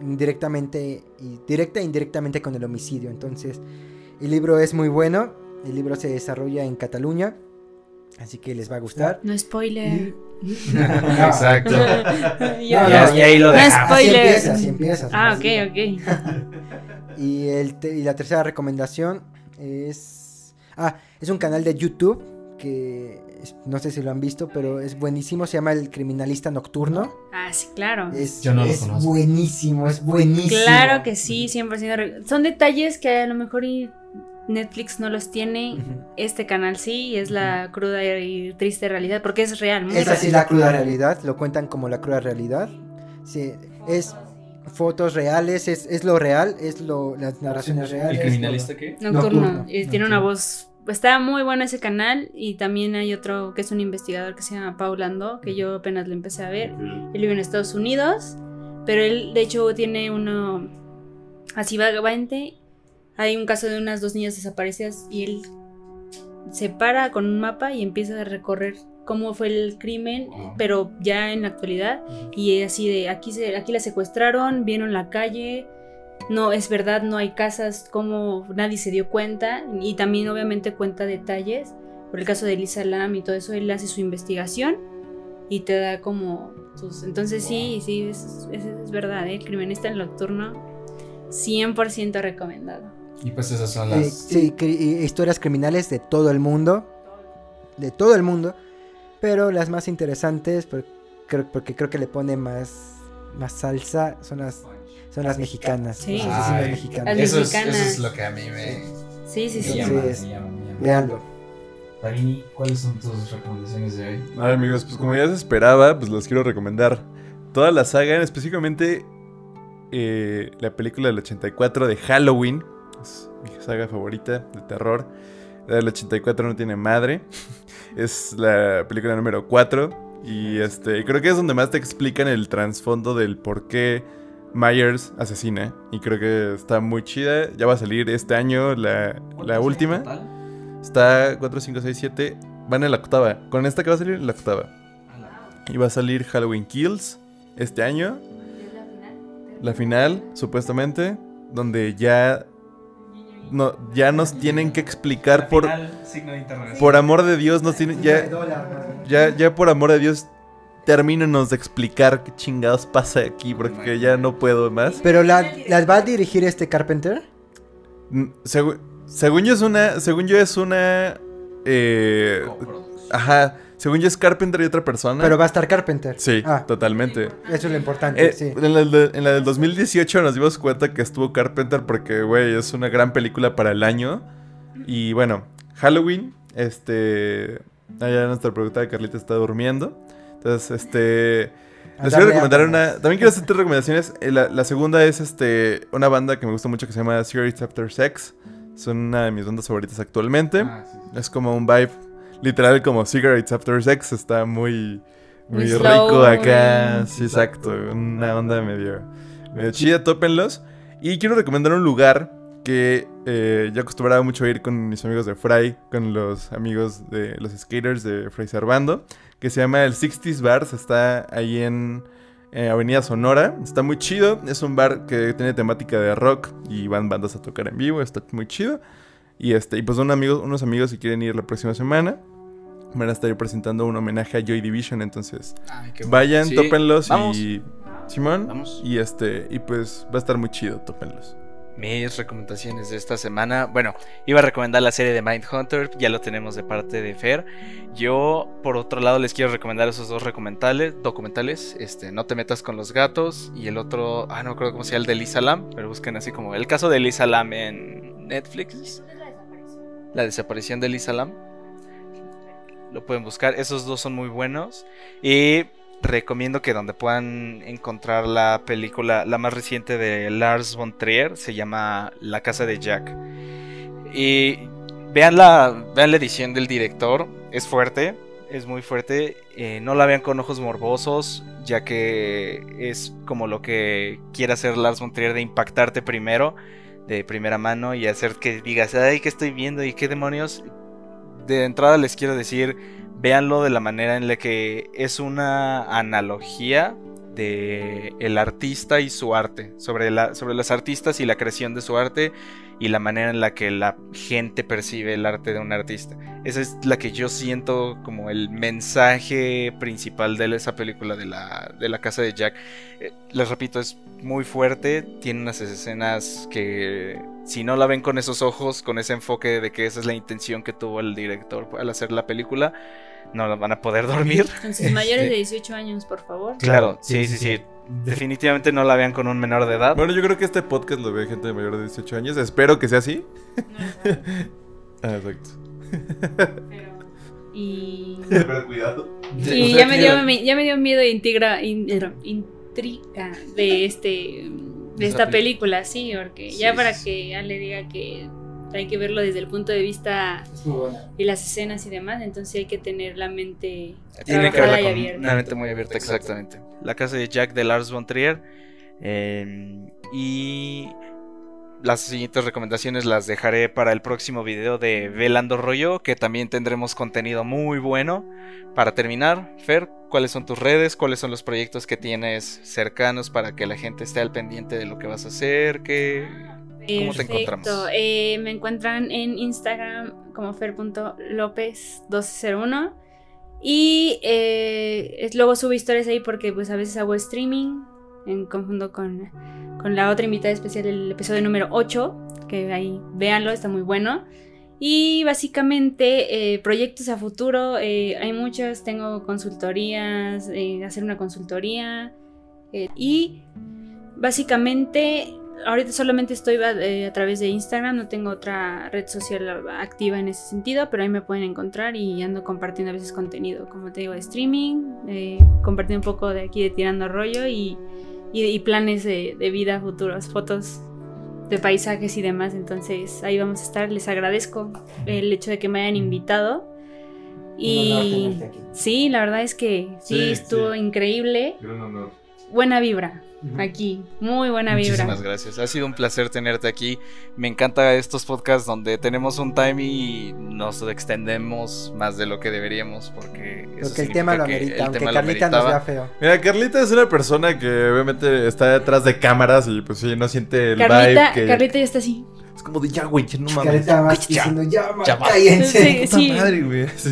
directamente y directa e indirectamente con el homicidio. Entonces, el libro es muy bueno. El libro se desarrolla en Cataluña. Así que les va a gustar. No spoiler. Exacto. No, Y, y ahí lo No dejamos. Así spoiler. empieza, así empieza. Ah, así ok, ok. Y, el te- y la tercera recomendación es... Ah, es un canal de YouTube que es- no sé si lo han visto, pero es buenísimo. Se llama El Criminalista Nocturno. Ah, sí, claro. Es, Yo no lo es conozco. buenísimo, es buenísimo. Claro que sí, 100% re- Son detalles que a lo mejor y Netflix no los tiene. Este canal sí, y es la cruda y triste realidad, porque es real. muy Esa real. sí es la cruda realidad, lo cuentan como la cruda realidad. Sí, es fotos reales, es, es lo real, es lo, las narraciones reales. ¿El criminalista qué? Nocturno. Nocturno, Y tiene una voz. Está muy bueno ese canal. Y también hay otro que es un investigador que se llama Paul Landó, que yo apenas lo empecé a ver. Él vive en Estados Unidos. Pero él, de hecho, tiene uno así vagamente. Hay un caso de unas dos niñas desaparecidas y él se para con un mapa y empieza a recorrer cómo fue el crimen, pero ya en la actualidad. Y así de aquí, se, aquí la secuestraron, vieron la calle. No, es verdad, no hay casas, como nadie se dio cuenta. Y también, obviamente, cuenta detalles. Por el caso de Lisa Lam y todo eso, él hace su investigación y te da como sus. Entonces, sí, sí, es, es, es verdad, ¿eh? Criminalista en nocturno, 100% recomendado. Y pues esas son Eh, las. sí, cri- y historias criminales de todo el mundo. De todo el mundo. Pero las más interesantes, por- creo- porque creo que le pone más, más salsa, son las, son las mexicanas. Sí. las asesinas Ay. mexicanas. Las Eso es, mexicanas. eso es lo que a mí me, Sí, sí, me sí. Sí, llama, es- me llama, me llama. Veanlo. ¿cuáles son tus recomendaciones de hoy? Ay, amigos, pues como ya se esperaba, pues los quiero recomendar. Toda la saga, específicamente eh, la película del 84 de Halloween. Es mi saga favorita de terror. La del 84 no tiene madre. Es la película número 4. Y este, creo que es donde más te explican el trasfondo del por qué Myers asesina. Y creo que está muy chida. Ya va a salir este año la, la última. Está 4, 5, 6, 7. Van en la octava. Con esta que va a salir en la octava. Y va a salir Halloween Kills este año. La final, supuestamente. Donde ya. No, ya nos tienen que explicar por, signo de interrogación. por amor de Dios. Nos tienen, ya, ya, ya por amor de Dios. Termínenos de explicar qué chingados pasa aquí. Porque ya no puedo más. Pero la, las va a dirigir este Carpenter. Mm, segu- según yo es una. Según yo es una. Eh, ajá. Según yo es Carpenter y otra persona. Pero va a estar Carpenter. Sí, Ah, totalmente. eso es lo importante, Eh, sí. en, la, de- en la del 2018 nos dimos cuenta que estuvo Carpenter porque, güey, es una gran película para el año. Y bueno, Halloween, este... Allá nuestra productora Carlita está durmiendo. Entonces, este... Les quiero recomendar una... También quiero hacer tres recomendaciones. Eh, La, la segunda es este una banda que me gusta mucho que se llama Cigarettes After Sex. Son una de mis bandas favoritas actualmente. Ah, sí, sí. Es como un vibe literal como Cigarettes After Sex. Está muy, muy, rico acá. Sí, exacto. Una onda medio, medio chida. Tópenlos. Y quiero recomendar un lugar que eh, yo acostumbraba mucho a ir con mis amigos de Fry, con los amigos de los skaters de Fray Servando, que se llama el 60s Bars. Está ahí en eh, Avenida Sonora. Está muy chido. Es un bar que tiene temática de rock y van bandas a tocar en vivo. Está muy chido. Y este, y pues son amigos, unos amigos si quieren ir la próxima semana. Van a estar presentando un homenaje a Joy Division. Entonces, Ay, qué bueno. vayan, Sí, tópenlos Vamos. y. Simón. Vamos. Y este, y pues va a estar muy chido, tópenlos. Mis recomendaciones de esta semana. Bueno, iba a recomendar la serie de Mindhunter, ya lo tenemos de parte de Fer. Yo, por otro lado, les quiero recomendar esos dos documentales. documentales este, No te metas con los gatos y el otro, ah, no me acuerdo cómo se llama, el de Lisa Lam, pero busquen así como el caso de Lisa Lam en Netflix. La desaparición de Lisa Lam. lo pueden buscar. Esos dos son muy buenos. Y recomiendo que donde puedan encontrar la película, la más reciente de Lars von Trier, se llama La casa de Jack. Y vean la, vean la edición del director, es fuerte, es muy fuerte. eh, no la vean con ojos morbosos, ya que es como lo que quiere hacer Lars von Trier de impactarte primero, de primera mano, y hacer que digas, ay, ¿qué estoy viendo? ¿Y qué demonios? De entrada les quiero decir, véanlo de la manera en la que es una analogía de el artista y su arte, sobre, la, sobre los artistas y la creación de su arte y la manera en la que la gente percibe el arte de un artista. Esa es la que yo siento como el mensaje principal de esa película de la, de la casa de Jack. Eh, les repito, es muy fuerte, tiene unas escenas que si no la ven con esos ojos, con ese enfoque de que esa es la intención que tuvo el director al hacer la película, no la van a poder dormir. Con sus mayores de 18 años, por favor. Claro, sí, sí, sí. Definitivamente no la vean con un menor de edad. Bueno, yo creo que este podcast lo ve gente de mayor de 18 años. Espero que sea así. Ah, exacto. Pero- Y, Pero cuidado. y ya, me dio, ya me dio miedo e integra, in- er, intriga de este de esta película, sí, porque Sí, ya para sí. que Ale diga que hay que verlo desde el punto de vista y las escenas y demás, entonces hay que tener la mente Tiene que verla y con abierta. una mente muy abierta, exactamente. La casa de Jack de Lars von Trier. eh, y las siguientes recomendaciones las dejaré para el próximo video de Velando Rollo, que también tendremos contenido muy bueno. Para terminar, Fer, ¿cuáles son tus redes? ¿Cuáles son los proyectos que tienes cercanos para que la gente esté al pendiente de lo que vas a hacer? ¿Qué... ¿Cómo te encontramos? Perfecto. Eh, me encuentran en Instagram como fer.lopez1201 y eh, es- luego subo historias ahí porque pues a veces hago streaming en conjunto con, con la otra invitada especial, el episodio número 8, que ahí véanlo, está muy bueno. Y básicamente eh, proyectos a futuro, eh, hay muchos, tengo consultorías, eh, hacer una consultoría y básicamente ahorita solamente estoy eh, a través de Instagram, no tengo otra red social activa en ese sentido, pero ahí me pueden encontrar y ando compartiendo a veces contenido, como te digo, de streaming, eh, compartiendo un poco de aquí de tirando rollo y, y- y planes de, de vida futuros, fotos de paisajes y demás, entonces ahí vamos a estar, les agradezco el hecho de que me hayan invitado. Y sí, la verdad es que sí, Sí, estuvo sí. increíble, Gran honor. Buena vibra aquí, muy buena vibra. Muchísimas gracias. Ha sido un placer tenerte aquí. Me encanta estos podcasts donde tenemos un time y nos extendemos más de lo que deberíamos porque eso Porque el tema lo amerita, aunque tema Carlita nos vea ameritaba. feo. Mira, Carlita es una persona que obviamente está detrás de cámaras y pues sí, no siente el Carlita, vibe que... Carlita ya está así. Es como de ya, güey, ya no mames. Carlita más Ya, diciendo, ya, ya va". cállense. Sí, sí. madre, güey. Sí.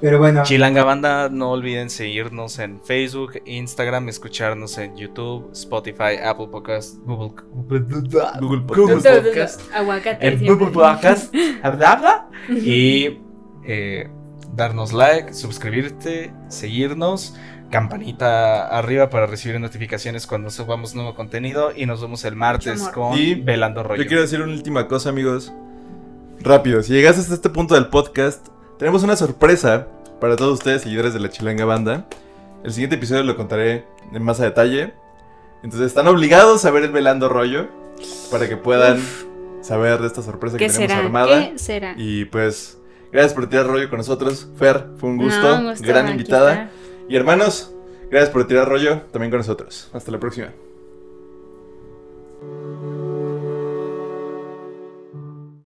Pero bueno, Chilanga Banda, no olviden seguirnos en Facebook, Instagram, escucharnos en YouTube, Spotify, Apple Podcast, Google, Google Google Podcast. Aguacate. en. Google Podcast, y eh, darnos like, suscribirte, seguirnos, campanita arriba para recibir notificaciones cuando subamos nuevo contenido y nos vemos el martes con Y Velando Rollo. Yo quiero decir una última cosa, amigos. Rápido, si llegaste hasta este punto del podcast, tenemos una sorpresa para todos ustedes, seguidores de la Chilanga Banda. El siguiente episodio lo contaré en más a detalle. Entonces están obligados a ver el Velando Rollo para que puedan saber de esta sorpresa que ¿Qué tenemos será? armada. ¿Qué será? Y pues, gracias por tirar rollo con nosotros. Fer, fue un gusto. No, un gusto gran invitada. Y hermanos, gracias por tirar rollo también con nosotros. Hasta la próxima.